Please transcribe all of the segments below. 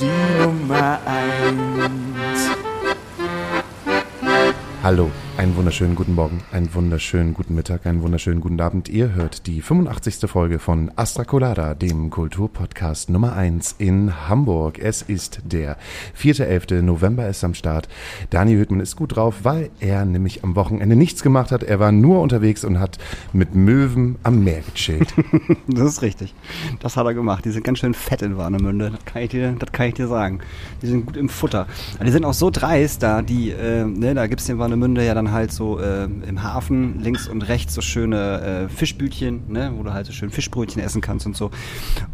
die Nummer eins. Hallo, einen wunderschönen guten Morgen, einen wunderschönen guten Mittag, einen wunderschönen guten Abend. Ihr hört die 85. Folge von Astra Colada, dem Kulturpodcast Nummer 1 in Hamburg. Es ist der 4.11. November ist am Start. Dani Hüttmann ist gut drauf, weil er nämlich am Wochenende nichts gemacht hat. Er war nur unterwegs und hat mit Möwen am Meer gechillt. Das ist richtig. Das hat er gemacht. Die sind ganz schön fett in Warnemünde. Das kann ich dir, das kann ich dir sagen. Die sind gut im Futter. Die sind auch so dreist da. Die, äh, ne, da gibt's in Warnemünde ja dann halt so äh, im Hafen links und rechts so schöne äh, Fischbütchen, ne, wo du halt so schön Fischbrötchen essen kannst und so.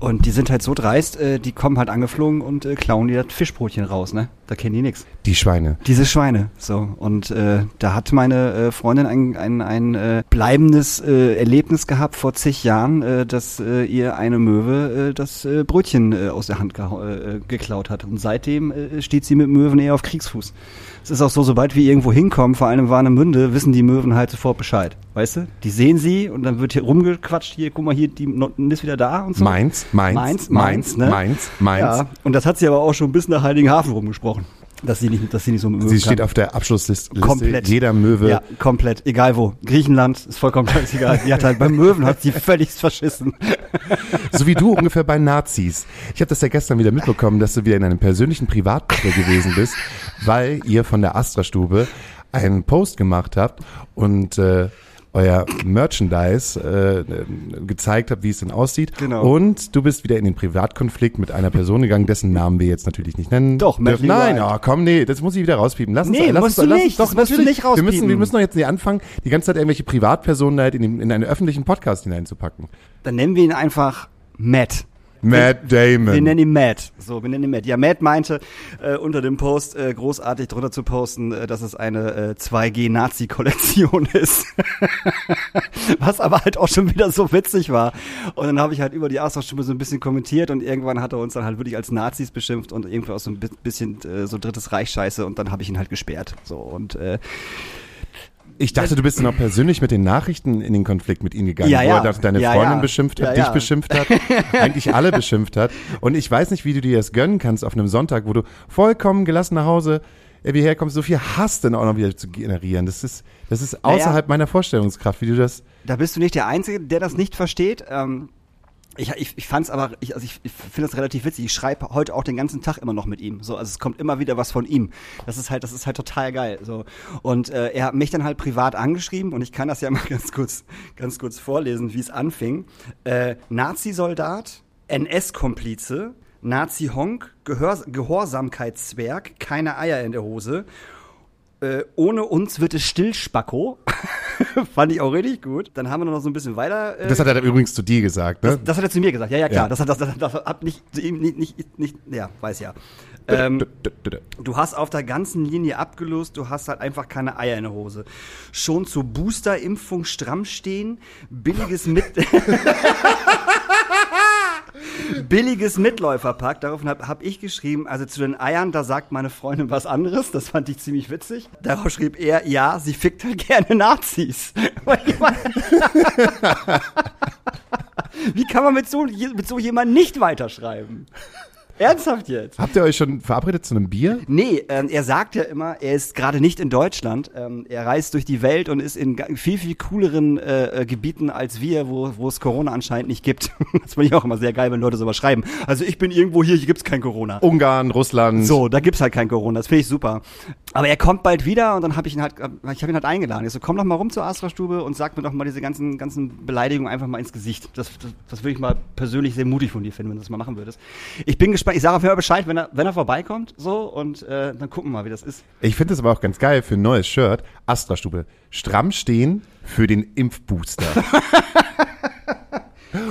Und die sind halt so dreist, äh, die kommen halt angeflogen und äh, klauen dir das Fischbrötchen raus, ne? Da kennen die nix. Die Schweine. Diese Schweine, so. Und äh, da hat meine äh, Freundin ein, ein, ein äh, bleibendes äh, Erlebnis gehabt vor zig Jahren, äh, dass äh, ihr eine Möwe äh, das äh, Brötchen äh, aus der Hand äh, geklaut hat. Und seitdem äh, steht sie mit Möwen eher auf Kriegsfuß. Es ist auch so, sobald wir irgendwo hinkommen, vor allem in Warnemünde, wissen die Möwen halt sofort Bescheid. Weißt du? Die sehen sie und dann wird hier rumgequatscht, hier, guck mal, hier, die Noten ist wieder da und so. Mainz, Mainz, Mainz, Mainz, Mainz, ne? Mainz, Mainz. Ja, und das hat sie aber auch schon bis nach Heiligenhafen rumgesprochen. Dass sie nicht, dass sie nicht so mit Möwen Sie steht kann. auf der Abschlussliste Komplett. jeder Möwe. Ja, komplett. Egal wo. Griechenland ist vollkommen egal. Die hat halt beim Möwen hat sie völlig verschissen. So wie du ungefähr bei Nazis. Ich habe das ja gestern wieder mitbekommen, dass du wieder in einem persönlichen Privatgruppe gewesen bist, weil ihr von der Astra-Stube einen Post gemacht habt und äh, euer Merchandise äh, gezeigt habt, wie es denn aussieht. Genau. Und du bist wieder in den Privatkonflikt mit einer Person gegangen, dessen Namen wir jetzt natürlich nicht nennen. Doch, dürfen. Nein, oh, komm, nee, das muss ich wieder rauspiepen. Lass uns, Nee, lass musst uns, du lass nicht. Uns, Das doch, musst du nicht wir müssen, rauspiepen. wir müssen doch jetzt nicht anfangen, die ganze Zeit irgendwelche Privatpersonen halt in, den, in einen öffentlichen Podcast hineinzupacken. Dann nennen wir ihn einfach Matt. Matt Damon. Wir nennen ihn Matt. So, wir nennen ihn Matt. Ja, Matt meinte äh, unter dem Post äh, großartig drunter zu posten, äh, dass es eine äh, 2G-Nazi-Kollektion ist. Was aber halt auch schon wieder so witzig war. Und dann habe ich halt über die Astra-Stimme so ein bisschen kommentiert und irgendwann hat er uns dann halt wirklich als Nazis beschimpft und irgendwie auch so ein bi- bisschen äh, so drittes Reich Scheiße und dann habe ich ihn halt gesperrt. So und äh, Ich dachte, du bist auch persönlich mit den Nachrichten in den Konflikt mit ihm gegangen, Ja, wo ja. er deine Ja, Freundin ja. beschimpft hat, dich beschimpft hat, eigentlich alle beschimpft hat. Und ich weiß nicht, wie du dir das gönnen kannst auf einem Sonntag, wo du vollkommen gelassen nach Hause äh, wie herkommst, so viel Hass dann auch noch wieder zu generieren. Das ist, das ist Naja. außerhalb meiner Vorstellungskraft, wie du das. Da bist du nicht der Einzige, der das nicht versteht. Ähm, ich, ich, ich fand's aber, ich, also ich, ich finde das relativ witzig. Ich schreibe heute auch den ganzen Tag immer noch mit ihm. So, also es kommt immer wieder was von ihm. Das ist halt, das ist halt total geil. So und äh, er hat mich dann halt privat angeschrieben und ich kann das ja mal ganz kurz, ganz kurz vorlesen, wie es anfing. Äh, Nazi-Soldat, NS-Komplize, Nazi-Honk, Gehorsamkeitszwerg, keine Eier in der Hose. Äh, ohne uns wird es still, Spacko. Fand ich auch richtig gut. Dann haben wir noch so ein bisschen weiter. Äh, Das hat er übrigens zu dir gesagt, ne? das, das hat er zu mir gesagt. Ja, ja, klar. Ja. Das hat das, das, das hat nicht zu ihm nicht, nicht, nicht ja, weiß ja. Ähm, du hast auf der ganzen Linie abgelöst, du hast halt einfach keine Eier in der Hose. Schon zur Boosterimpfung stramm stehen, billiges mit billiges Mitläuferpack. Daraufhin habe hab ich geschrieben, also zu den Eiern, da sagt meine Freundin was anderes. Das fand ich ziemlich witzig. Darauf schrieb er, ja, sie fickt halt gerne Nazis. Wie kann man mit so, mit so jemandem nicht weiterschreiben? Ernsthaft jetzt? Habt ihr euch schon verabredet zu einem Bier? Nee, ähm, er sagt ja immer, er ist gerade nicht in Deutschland. Ähm, er reist durch die Welt und ist in viel, viel cooleren äh, äh, Gebieten als wir, wo, wo es Corona anscheinend nicht gibt. das finde ich auch immer sehr geil, wenn Leute sowas schreiben. Also ich bin irgendwo hier, hier gibt's kein Corona. Ungarn, Russland. So, da gibt's halt kein Corona. Das finde ich super. Aber er kommt bald wieder und dann habe ich ihn halt, ich habe ihn halt eingeladen. Ich so, komm doch mal rum zur Astra-Stube und sag mir doch mal diese ganzen, ganzen Beleidigungen einfach mal ins Gesicht. Das, das, das würde ich mal persönlich sehr mutig von dir finden, wenn du das mal machen würdest. Ich bin gespannt. Ich sage Fall Bescheid, wenn er, wenn er vorbeikommt, so und äh, dann gucken wir mal, wie das ist. Ich finde es aber auch ganz geil für ein neues Shirt. Astra-Stube. Stramm stehen für den Impfbooster.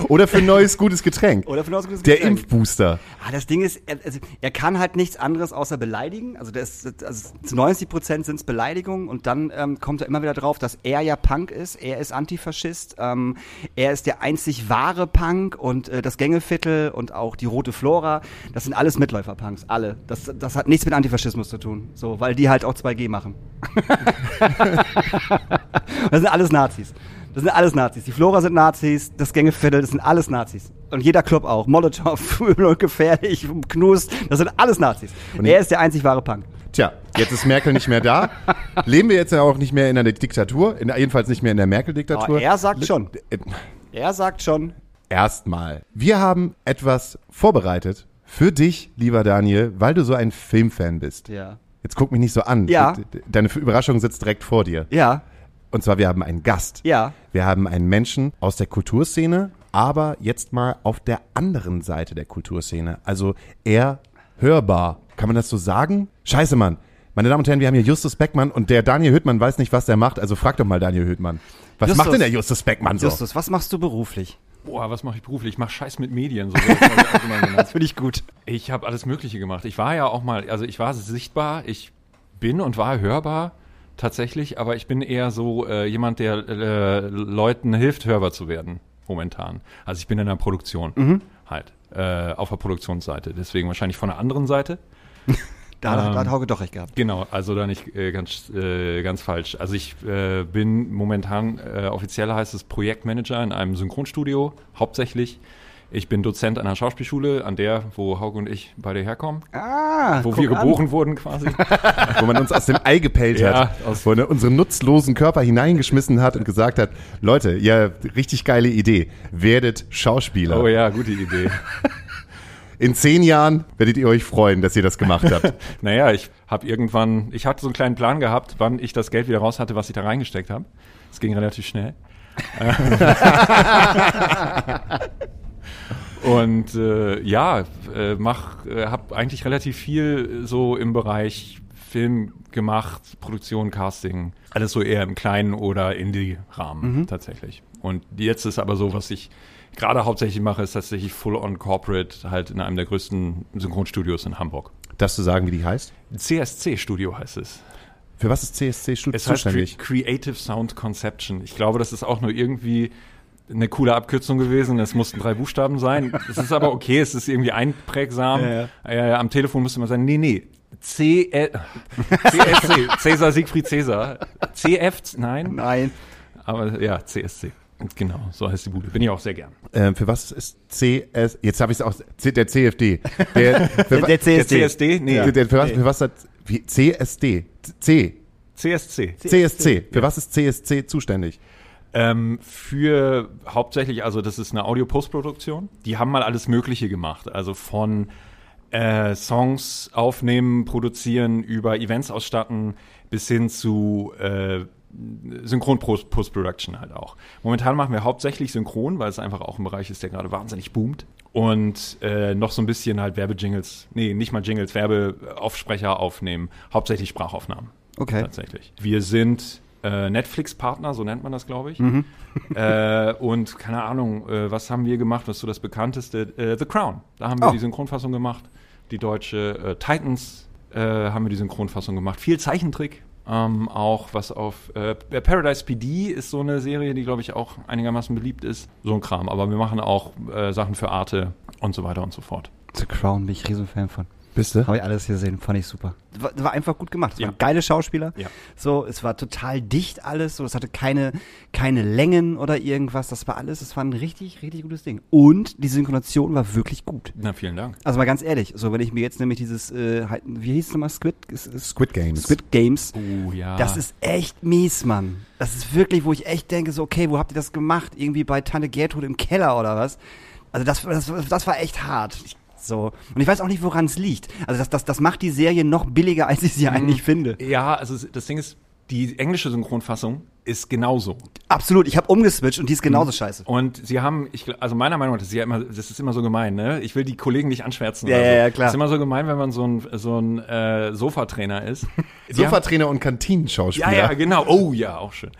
Oder für ein neues gutes Getränk. Oder für ein neues gutes Der Getränk. Impfbooster. Ah, das Ding ist, er, also, er kann halt nichts anderes außer beleidigen. Also, das, also zu 90 Prozent sind es Beleidigungen und dann ähm, kommt er immer wieder drauf, dass er ja Punk ist. Er ist Antifaschist. Ähm, er ist der einzig wahre Punk und äh, das Gängeviertel und auch die Rote Flora. Das sind alles Mitläufer-Punks, alle. Das, das hat nichts mit Antifaschismus zu tun. So, weil die halt auch 2G machen. das sind alles Nazis. Das sind alles Nazis. Die Flora sind Nazis, das Gängeviertel, das sind alles Nazis. Und jeder Club auch. Molotow, und gefährlich, Knust, das sind alles Nazis. Und er ist der einzig wahre Punk. Tja, jetzt ist Merkel nicht mehr da. Leben wir jetzt ja auch nicht mehr in einer Diktatur, in, jedenfalls nicht mehr in der Merkel-Diktatur. Aber er sagt schon. Äh, Er sagt schon. Erstmal. Wir haben etwas vorbereitet für dich, lieber Daniel, weil du so ein Filmfan bist. Ja. Jetzt guck mich nicht so an. Ja. Deine Überraschung sitzt direkt vor dir. Ja. Und zwar, wir haben einen Gast. Ja. Wir haben einen Menschen aus der Kulturszene, aber jetzt mal auf der anderen Seite der Kulturszene. Also eher hörbar. Kann man das so sagen? Scheiße, Mann. Meine Damen und Herren, wir haben hier Justus Beckmann und der Daniel Hüttmann weiß nicht, was der macht. Also frag doch mal Daniel Hüttmann. Was Justus. macht denn der Justus Beckmann so? Justus, was machst du beruflich? Boah, was mache ich beruflich? Ich mache Scheiß mit Medien. So das. Finde ich gut. ich habe alles Mögliche gemacht. Ich war ja auch mal, also ich war sichtbar, ich bin und war hörbar tatsächlich, aber ich bin eher so äh, jemand, der äh, Leuten hilft, hörbar zu werden momentan. Also ich bin in der Produktion halt, äh, auf der Produktionsseite. Deswegen wahrscheinlich von der anderen Seite. Da, hat- Ähm, da hat Hauke doch recht gehabt. Genau, also da nicht äh, ganz, äh, ganz falsch. Also ich äh, bin momentan, offiziell heißt es Projektmanager in einem Synchronstudio, hauptsächlich. Ich bin Dozent an einer Schauspielschule, an der, wo Hauke und ich beide herkommen, Ah, wo wir an. geboren wurden quasi. wo man uns aus dem Ei gepellt Ja, hat, aus- wo er unseren nutzlosen Körper hineingeschmissen hat und gesagt hat, Leute, ja, richtig geile Idee, werdet Schauspieler. oh ja, gute Idee. In zehn Jahren werdet ihr euch freuen, dass ihr das gemacht habt. Naja, ich habe irgendwann, ich hatte so einen kleinen Plan gehabt, wann ich das Geld wieder raus hatte, was ich da reingesteckt habe. Es ging relativ schnell. Und äh, ja, äh, mach, äh, habe eigentlich relativ viel so im Bereich Film gemacht, Produktion, Casting, alles so eher im kleinen oder Indie-Rahmen tatsächlich. Und jetzt ist aber so, was ich gerade hauptsächlich mache, ist tatsächlich Full-on Corporate, halt in einem der größten Synchronstudios in Hamburg. Darfst du sagen, wie die heißt? CSC-Studio heißt es. Für was ist CSC Studio Es heißt zuständig? Creative Sound Conception. Ich glaube, das ist auch nur irgendwie eine coole Abkürzung gewesen. Es mussten drei Buchstaben sein. Es ist aber okay, es ist irgendwie einprägsam. Ja, Äh, am Telefon müsste man sagen, nee, nee. C CSC, Cäsar Siegfried Cäsar. CF, nein, Nein. aber ja, CSC. Genau, so heißt die Bude. Bin ich auch sehr gern. Ähm, für was ist CS? Jetzt habe ich es auch. C, der CFD. Der, für, Der Der CSD. CSD? Nee, der, der, für, was, für was hat wie, CSD? C. CSC. CSC. Für was ist CSC zuständig? Ähm, für hauptsächlich, also das ist eine Audio-Postproduktion. Die haben mal alles Mögliche gemacht. Also von äh, Songs aufnehmen, produzieren, über Events ausstatten, bis hin zu äh, Synchron-Post-Production halt auch. Momentan machen wir hauptsächlich Synchron, weil es einfach auch ein Bereich ist, der gerade wahnsinnig boomt. Und äh, noch so ein bisschen halt Werbejingles, nee, nicht mal Jingles, Werbeaufsprecher aufnehmen, hauptsächlich Sprachaufnahmen. Okay. Tatsächlich. Wir sind äh, Netflix-Partner, so nennt man das, glaube ich. Äh, und keine Ahnung, äh, was haben wir gemacht, was so das bekannteste? Äh, The Crown. Da haben wir Oh. die Synchronfassung gemacht. Die deutsche äh, Titans äh, haben wir die Synchronfassung gemacht. Viel Zeichentrick. Ähm, auch was auf Paradise PD ist so eine Serie, die glaube ich auch einigermaßen beliebt ist. So ein Kram. Aber wir machen auch Sachen für Arte und so weiter und so fort. The Crown bin ich Riesenfan von. Bist du? Habe ich alles gesehen, fand ich super. War, war einfach gut gemacht. Es Ja. waren geile Schauspieler. Ja. So, es war total dicht alles. So, es hatte keine, keine Längen oder irgendwas. Das war alles. Es war ein richtig, richtig gutes Ding. Und die Synchronisation war wirklich gut. Na, vielen Dank. Also mal ganz ehrlich, so wenn ich mir jetzt nämlich dieses, äh, halt, wie hieß es nochmal, Squid, Squid Games. Squid Games. Oh ja. Das ist echt mies, Mann. Das ist wirklich, wo ich echt denke, so, okay, wo habt ihr das gemacht? Irgendwie bei Tante Gertrud im Keller oder was? Also das, das, das war echt hart. So. Und ich weiß auch nicht, woran es liegt. Also das, das, das macht die Serie noch billiger, als ich sie eigentlich finde. Ja, also das Ding ist, die englische Synchronfassung ist genauso. Absolut, ich habe umgeswitcht und die ist genauso scheiße. Und sie haben, ich, also meiner Meinung nach, das ist ja immer, das ist immer so gemein, ne? Ich will die Kollegen nicht anschwärzen. Ja, oder ja, klar. Das ist immer so gemein, wenn man so ein, so ein äh, Sofatrainer ist. Sofatrainer und Kantinenschauspieler. Ja, ja, genau. Oh ja, auch schön.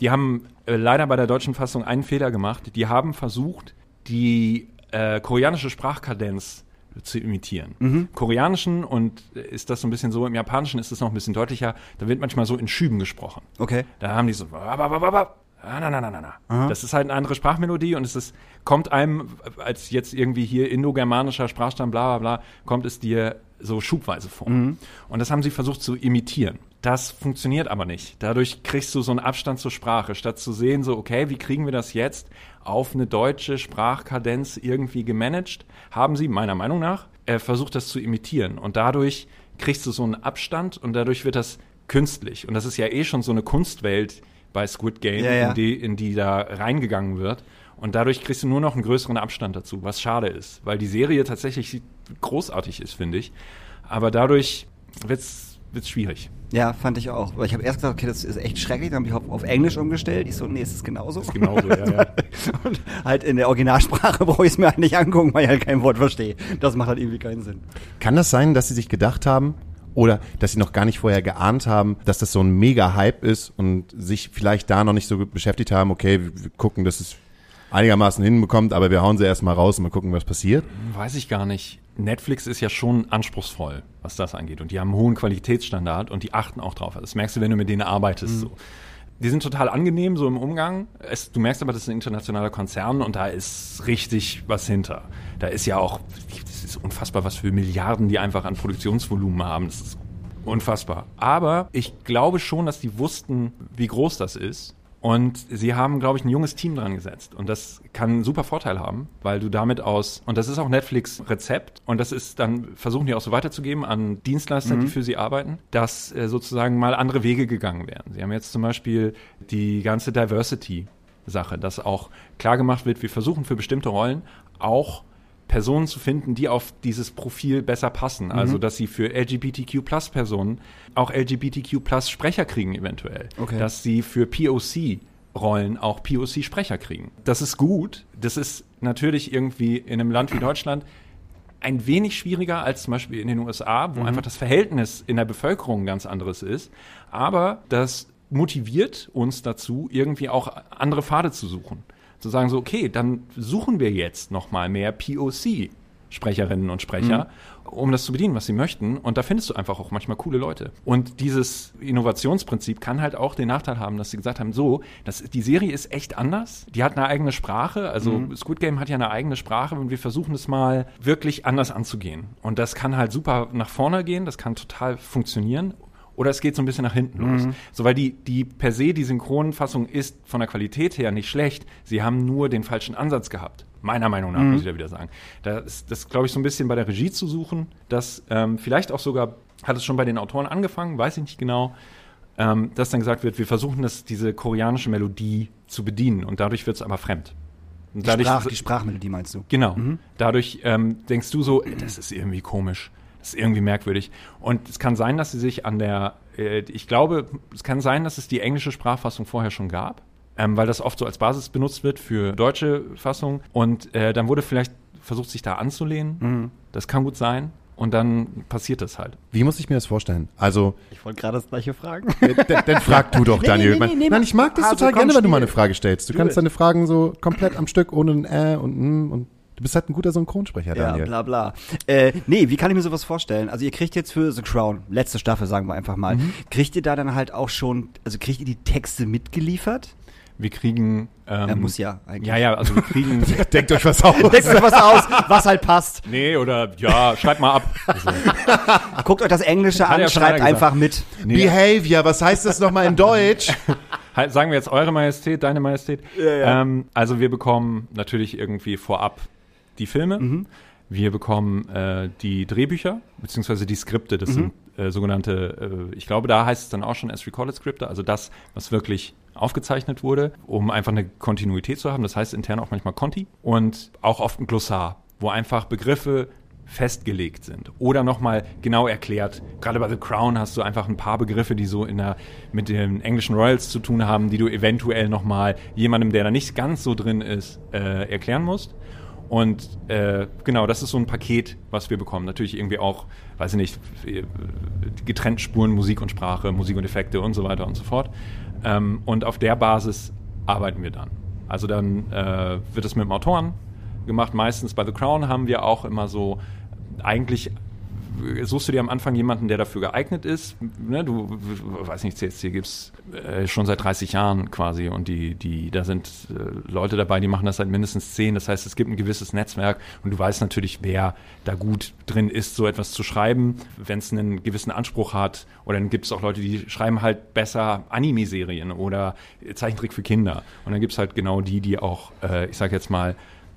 die haben äh, leider bei der deutschen Fassung einen Fehler gemacht. Die haben versucht, die äh, koreanische Sprachkadenz zu imitieren. Mhm. Koreanischen und äh, ist das so ein bisschen so, im Japanischen ist es noch ein bisschen deutlicher, da wird manchmal so in Schüben gesprochen. Okay. Da haben die so, ah, na, na, na, na, na. Das ist halt eine andere Sprachmelodie und es ist, kommt einem, als jetzt irgendwie hier indogermanischer Sprachstamm, bla, bla, bla, kommt es dir so schubweise vor. Und das haben sie versucht zu imitieren. Das funktioniert aber nicht. Dadurch kriegst du so einen Abstand zur Sprache, statt zu sehen, so, okay, wie kriegen wir das jetzt auf eine deutsche Sprachkadenz irgendwie gemanagt, haben sie, meiner Meinung nach, äh, versucht, das zu imitieren. Und dadurch kriegst du so einen Abstand und dadurch wird das künstlich. Und das ist ja eh schon so eine Kunstwelt bei Squid Game, Ja, ja. In, die, in die da reingegangen wird. Und dadurch kriegst du nur noch einen größeren Abstand dazu, was schade ist, weil die Serie tatsächlich großartig ist, finde ich. Aber dadurch wird's wird's schwierig. Ja, fand ich auch. Weil ich habe erst gesagt, okay, das ist echt schrecklich. Dann habe ich auf, auf Englisch umgestellt. Ich so, nee, es ist genauso. Ist genauso, ja, ja. Und halt in der Originalsprache brauche ich es mir halt nicht angucken, weil ich halt kein Wort verstehe. Das macht halt irgendwie keinen Sinn. Kann das sein, dass sie sich gedacht haben oder dass sie noch gar nicht vorher geahnt haben, dass das so ein Mega-Hype ist und sich vielleicht da noch nicht so beschäftigt haben, okay, wir wir gucken, dass es einigermaßen hinbekommt, aber wir hauen sie erstmal raus und mal gucken, was passiert? Weiß ich gar nicht. Netflix ist ja schon anspruchsvoll, was das angeht. Und die haben einen hohen Qualitätsstandard und die achten auch drauf. Das merkst du, wenn du mit denen arbeitest. So. Die sind total angenehm so im Umgang. Es, du merkst aber, das ist ein internationaler Konzern und da ist richtig was hinter. Da ist ja auch, das ist unfassbar, was für Milliarden die einfach an Produktionsvolumen haben. Das ist unfassbar. Aber ich glaube schon, dass die wussten, wie groß das ist. Und sie haben, glaube ich, ein junges Team dran gesetzt. Und das kann einen super Vorteil haben, weil du damit aus, und das ist auch Netflix Rezept, und das ist dann, versuchen die auch so weiterzugeben an Dienstleister, die für sie arbeiten, dass äh, sozusagen mal andere Wege gegangen werden. Sie haben jetzt zum Beispiel die ganze Diversity-Sache, dass auch klar gemacht wird, wir versuchen für bestimmte Rollen auch Personen zu finden, die auf dieses Profil besser passen. Also, dass sie für LGBTQ-Plus-Personen auch LGBTQ-Plus-Sprecher kriegen eventuell. Okay. Dass sie für POC-Rollen auch POC-Sprecher kriegen. Das ist gut. Das ist natürlich irgendwie in einem Land wie Deutschland ein wenig schwieriger als zum Beispiel in den USA, wo einfach das Verhältnis in der Bevölkerung ganz anderes ist. Aber das motiviert uns dazu, irgendwie auch andere Pfade zu suchen. Zu sagen so, okay, dann suchen wir jetzt noch mal mehr POC-Sprecherinnen und Sprecher, um das zu bedienen, was sie möchten. Und da findest du einfach auch manchmal coole Leute. Und dieses Innovationsprinzip kann halt auch den Nachteil haben, dass sie gesagt haben, so, das, die Serie ist echt anders. Die hat eine eigene Sprache. Also Squid Game hat ja eine eigene Sprache und wir versuchen es mal wirklich anders anzugehen. Und das kann halt super nach vorne gehen, das kann total funktionieren. Oder es geht so ein bisschen nach hinten los. So, weil die, die per se, die Synchronfassung ist von der Qualität her nicht schlecht. Sie haben nur den falschen Ansatz gehabt. Meiner Meinung nach, muss ich da wieder sagen. Da ist das, glaube ich, so ein bisschen bei der Regie zu suchen. Das ähm, vielleicht auch sogar, hat es schon bei den Autoren angefangen, weiß ich nicht genau, ähm, dass dann gesagt wird, wir versuchen das, diese koreanische Melodie zu bedienen und dadurch wird es aber fremd. Und Die, dadurch, Sprach, die Sprachmelodie meinst du? Genau. Dadurch ähm, denkst du so, das ist irgendwie komisch. Das ist irgendwie merkwürdig. Und es kann sein, dass sie sich an der, äh, ich glaube, es kann sein, dass es die englische Sprachfassung vorher schon gab, ähm, weil das oft so als Basis benutzt wird für deutsche Fassung. Und äh, dann wurde vielleicht versucht, sich da anzulehnen. Das kann gut sein. Und dann passiert das halt. Wie muss ich mir das vorstellen? Also, Ich wollte gerade das gleiche fragen. dann, dann frag du doch, Nee, Daniel. nee, nee, nee, Nein, ich mag das also total komm, gerne, wenn du mal eine Frage stellst. Du Do kannst it. deine Fragen so komplett am Stück ohne ein Äh und ein und du bist halt ein guter Synchronsprecher, Ja, Daniel. bla bla. Äh, nee, wie kann ich mir sowas vorstellen? Also ihr kriegt jetzt für The Crown, letzte Staffel sagen wir einfach mal, Mhm. kriegt ihr da dann halt auch schon, also kriegt ihr die Texte mitgeliefert? Wir kriegen. Ähm, Ja, muss ja eigentlich. Ja, ja, also wir kriegen. Denkt euch was aus. Denkt euch was aus, was halt passt. nee, oder ja, schreib mal ab. Also, Guckt euch das Englische Hat an, ja schreibt einfach mit. nee, Behavior, was heißt das nochmal in Deutsch? Halt, sagen wir jetzt Eure Majestät, Deine Majestät. ja. Ähm, also wir bekommen natürlich irgendwie vorab die Filme. Mhm. Wir bekommen äh, die Drehbücher, beziehungsweise die Skripte. Mhm. Das sind äh, sogenannte, äh, ich glaube, da heißt es dann auch schon as recorded Skripte, also das, was wirklich aufgezeichnet wurde, um einfach eine Kontinuität zu haben. Das heißt intern auch manchmal Conti und auch oft ein Glossar, wo einfach Begriffe festgelegt sind oder nochmal genau erklärt. Gerade bei The Crown hast du einfach ein paar Begriffe, die so in der, mit den englischen Royals zu tun haben, die du eventuell nochmal jemandem, der da nicht ganz so drin ist, äh, erklären musst. Und äh, genau, das ist so ein Paket, was wir bekommen. Natürlich irgendwie auch, weiß ich nicht, äh, getrennt Spuren, Musik und Sprache, Musik und Effekte und so weiter und so fort. Ähm, und auf der Basis arbeiten wir dann. Also dann äh, wird es mit dem Autoren gemacht. Meistens bei The Crown haben wir auch immer so eigentlich suchst du dir am Anfang jemanden, der dafür geeignet ist. Ne, du, weiß nicht, CSC gibt's äh, schon seit 30 Jahren quasi und die, die, da sind äh, Leute dabei, die machen das seit mindestens 10. Das heißt, es gibt ein gewisses Netzwerk und du weißt natürlich, wer da gut drin ist, so etwas zu schreiben, wenn es einen gewissen Anspruch hat. Oder dann gibt es auch Leute, die schreiben halt besser Anime-Serien oder Zeichentrick für Kinder. Und dann gibt es halt genau die, die auch, äh, ich sag jetzt mal,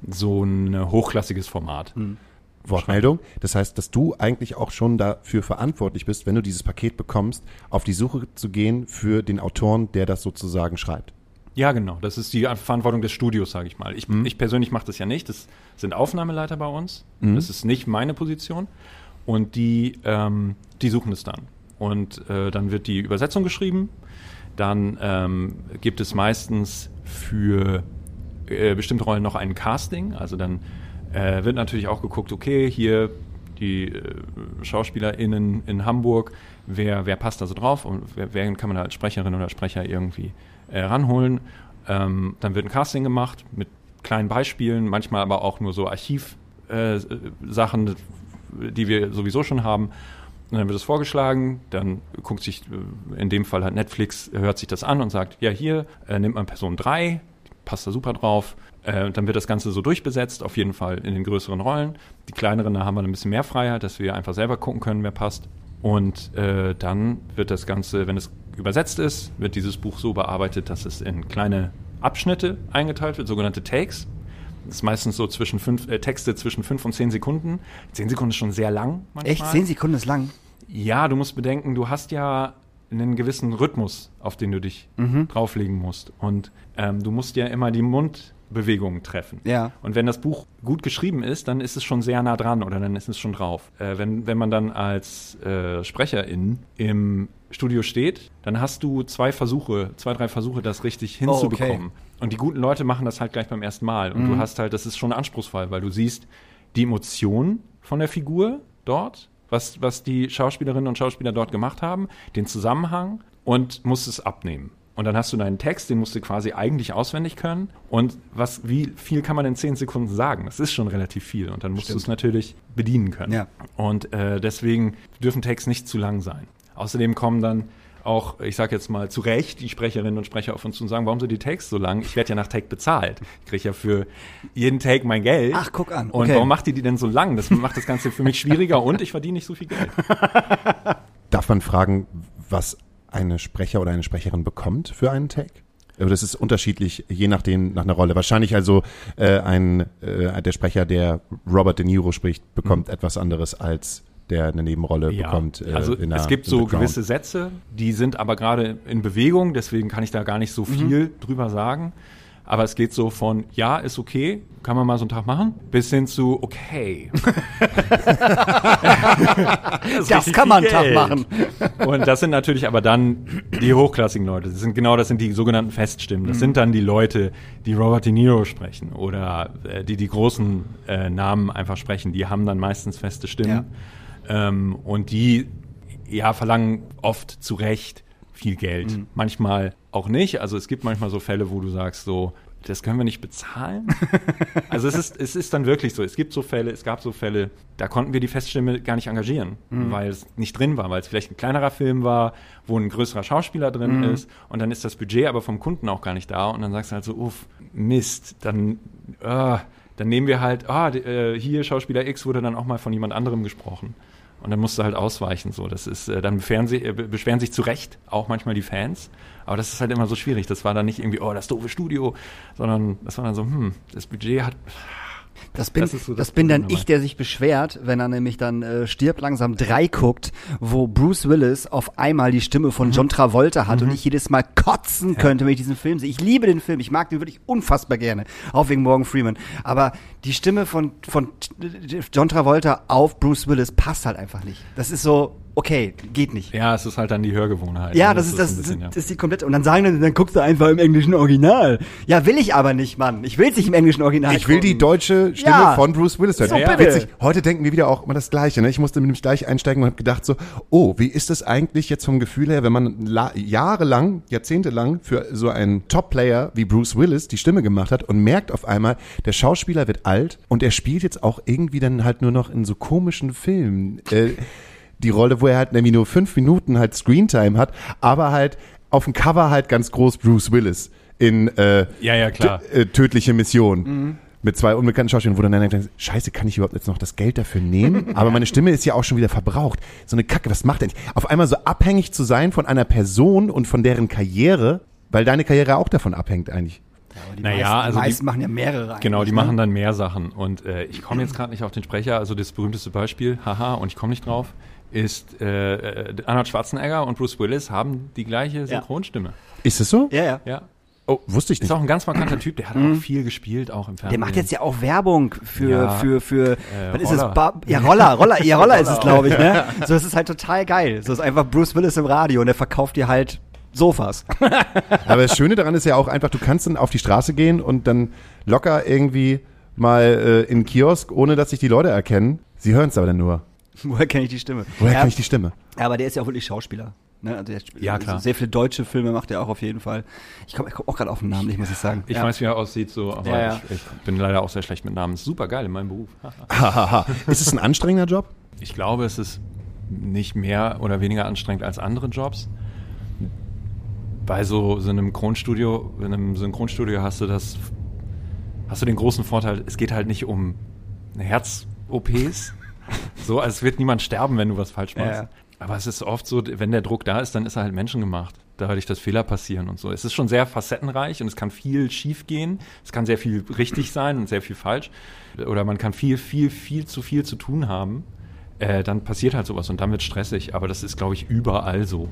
so ein hochklassiges Format. Mhm. Wortmeldung. Das heißt, dass du eigentlich auch schon dafür verantwortlich bist, wenn du dieses Paket bekommst, auf die Suche zu gehen für den Autoren, der das sozusagen schreibt. Ja, genau. Das ist die Verantwortung des Studios, sage ich mal. Ich, mhm. ich persönlich mache das ja nicht. Das sind Aufnahmeleiter bei uns. Mhm. Das ist nicht meine Position. Und die, ähm, die suchen es dann. Und äh, dann wird die Übersetzung geschrieben. Dann ähm, gibt es meistens für äh, bestimmte Rollen noch ein Casting. Also dann äh, wird natürlich auch geguckt, okay, hier die äh, SchauspielerInnen in Hamburg, wer, wer passt da so drauf und wer, wer kann man da als Sprecherin oder Sprecher irgendwie äh, ranholen. Ähm, dann wird ein Casting gemacht mit kleinen Beispielen, manchmal aber auch nur so Archivsachen, äh, die wir sowieso schon haben. Und dann wird es vorgeschlagen, dann guckt sich, äh, in dem Fall hat Netflix, hört sich das an und sagt, ja hier, äh, nimmt man Person 3, passt da super drauf. Äh, dann wird das Ganze so durchbesetzt, auf jeden Fall in den größeren Rollen. Die kleineren, da haben wir ein bisschen mehr Freiheit, dass wir einfach selber gucken können, wer passt. Und äh, dann wird das Ganze, wenn es übersetzt ist, wird dieses Buch so bearbeitet, dass es in kleine Abschnitte eingeteilt wird, sogenannte Takes. Das ist meistens so zwischen fünf, äh, Texte zwischen fünf und zehn Sekunden. Zehn Sekunden ist schon sehr lang manchmal. Echt? Zehn Sekunden ist lang? Ja, du musst bedenken, du hast ja einen gewissen Rhythmus, auf den du dich mhm. drauflegen musst. Und ähm, du musst ja immer die Mundbewegungen treffen. Ja. Und wenn das Buch gut geschrieben ist, dann ist es schon sehr nah dran oder dann ist es schon drauf. Äh, wenn, wenn man dann als äh, Sprecherin im Studio steht, dann hast du zwei Versuche, zwei, drei Versuche, das richtig hinzubekommen. Oh, okay. Und die guten Leute machen das halt gleich beim ersten Mal. Und mhm. du hast halt, das ist schon anspruchsvoll, weil du siehst die Emotion von der Figur dort was, was die Schauspielerinnen und Schauspieler dort gemacht haben, den Zusammenhang und musst es abnehmen. Und dann hast du deinen Text, den musst du quasi eigentlich auswendig können. Und was, wie viel kann man in zehn Sekunden sagen? Das ist schon relativ viel. Und dann musst du es natürlich bedienen können. Ja. Und äh, deswegen dürfen Texte nicht zu lang sein. Außerdem kommen dann auch, ich sage jetzt mal zu Recht, die Sprecherinnen und Sprecher auf uns zu und sagen, warum sind die Takes so lang? Ich werde ja nach Take bezahlt. Ich kriege ja für jeden Take mein Geld. Ach, guck an. Okay. Und warum macht die die denn so lang? Das macht das Ganze für mich schwieriger und ich verdiene nicht so viel Geld. Darf man fragen, was eine Sprecher oder eine Sprecherin bekommt für einen Take? Aber das ist unterschiedlich, je nachdem, nach einer Rolle. Wahrscheinlich also äh, ein äh, der Sprecher, der Robert De Niro spricht, bekommt mhm. etwas anderes als der eine Nebenrolle ja. bekommt. Äh, also es gibt so gewisse Sätze, die sind aber gerade in Bewegung, deswegen kann ich da gar nicht so mhm. viel mhm. drüber sagen. Aber es geht so von, ja, ist okay, kann man mal so einen Tag machen, bis hin zu, okay. das, das kann man einen Tag machen. Und das sind natürlich aber dann die hochklassigen Leute. Das sind genau, das sind die sogenannten Feststimmen. Das mhm. sind dann die Leute, die Robert De Niro sprechen oder äh, die die großen äh, Namen einfach sprechen. Die haben dann meistens feste Stimmen. Ja. Ähm, und die ja verlangen oft zu Recht viel Geld. Mhm. Manchmal auch nicht. Also es gibt manchmal so Fälle, wo du sagst so, das können wir nicht bezahlen. also es ist, es ist dann wirklich so. Es gibt so Fälle, es gab so Fälle, da konnten wir die Feststimme gar nicht engagieren, mhm. weil es nicht drin war, weil es vielleicht ein kleinerer Film war, wo ein größerer Schauspieler drin mhm. ist und dann ist das Budget aber vom Kunden auch gar nicht da und dann sagst du halt so, uff, Mist, dann, äh, dann nehmen wir halt, ah, äh, hier Schauspieler X wurde dann auch mal von jemand anderem gesprochen. Und dann musst du halt ausweichen. So, das ist, äh, dann beschweren, sie, äh, beschweren sich zu Recht auch manchmal die Fans. Aber das ist halt immer so schwierig. Das war dann nicht irgendwie, oh, das doofe Studio, sondern das war dann so, hm, das Budget hat das bin, das, so das, das bin dann ich, der sich beschwert, wenn er nämlich dann äh, Stirb langsam drei guckt, wo Bruce Willis auf einmal die Stimme von mhm. John Travolta hat mhm. und ich jedes Mal kotzen könnte, wenn ich diesen Film sehe. Ich liebe den Film, ich mag den wirklich unfassbar gerne, auch wegen Morgan Freeman. Aber die Stimme von, von John Travolta auf Bruce Willis passt halt einfach nicht. Das ist so, okay, geht nicht. Ja, es ist halt dann die Hörgewohnheit. Ja, ne? das ist das, ein das, bisschen, ja. ist die komplette. Und dann sagen dann, dann guckst du einfach im englischen Original. Ja, will ich aber nicht, Mann. Ich will es nicht im englischen Original. Ich will die deutsche Stimme Ja. von Bruce Willis hören. So, Ja. bitte. Witzig, heute denken wir wieder auch immer das Gleiche. Ne? Ich musste nämlich gleich einsteigen und habe gedacht so, oh, wie ist es eigentlich jetzt vom Gefühl her, wenn man la- jahrelang, jahrzehntelang für so einen Top-Player wie Bruce Willis die Stimme gemacht hat und merkt auf einmal, der Schauspieler wird alt und er spielt jetzt auch irgendwie dann halt nur noch in so komischen Filmen. Äh, die Rolle, wo er halt nämlich nur fünf Minuten halt Screentime hat, aber halt auf dem Cover halt ganz groß Bruce Willis in äh, Ja, ja, klar. Äh, tödliche Mission. Mit zwei unbekannten Schauspielern, wo dann einer denkt, scheiße, kann ich überhaupt jetzt noch das Geld dafür nehmen? Aber meine Stimme ist ja auch schon wieder verbraucht. So eine Kacke, was macht er nicht? Auf einmal so abhängig zu sein von einer Person und von deren Karriere, weil deine Karriere auch davon abhängt eigentlich. Aber die Naja, meisten, also die die- meisten machen ja mehrere. Genau, die eigentlich, machen ne? dann mehr Sachen. Und äh, ich komme jetzt gerade nicht auf den Sprecher. Also das berühmteste Beispiel, haha, und ich komme nicht drauf, ist äh, äh, Arnold Schwarzenegger und Bruce Willis haben die gleiche Synchronstimme. Ist es so? Ja, ja. Ja. Oh, wusste ich Ist nicht. auch ein ganz markanter Typ, der hat auch viel gespielt, auch im Fernsehen. Der macht jetzt ja auch Werbung für, Ja. für, für, was ist es? Ba ja, Roller, Roller, ja, Roller ist es, glaube ich, ne? So, es ist halt total geil. So ist einfach Bruce Willis im Radio und der verkauft dir halt Sofas. Aber das Schöne daran ist ja auch einfach, du kannst dann auf die Straße gehen und dann locker irgendwie mal äh, in den Kiosk, ohne dass sich die Leute erkennen. Sie hören es aber dann nur. Woher kenne ich die Stimme? Woher ja, kenne ich die Stimme? Ja, aber der ist ja auch wirklich Schauspieler. Ne? Also Ja, klar. Sehr viele deutsche Filme macht er auch auf jeden Fall. Ich komme ich komm auch gerade auf den Namen, nicht, muss ich sagen. Ich ja. weiß, wie er aussieht, so, aber Ja, ja. Ich, ich bin leider auch sehr schlecht mit Namen. Super geil in meinem Beruf. Hahaha. ist es ein anstrengender Job? Ich glaube, es ist nicht mehr oder weniger anstrengend als andere Jobs. Bei so, so einem Kronstudio, in einem Synchronstudio hast du das, hast du den großen Vorteil, es geht halt nicht um Herz-OPs. So, also es wird niemand sterben, wenn du was falsch machst. Ja. Aber es ist oft so, wenn der Druck da ist, dann ist er halt menschengemacht. Dadurch, dass Fehler passieren und so. Es ist schon sehr facettenreich und es kann viel schief gehen. Es kann sehr viel richtig sein und sehr viel falsch. Oder man kann viel, viel, viel zu viel zu tun haben. Äh, dann passiert halt sowas und dann wird stressig. Aber das ist, glaube ich, überall so.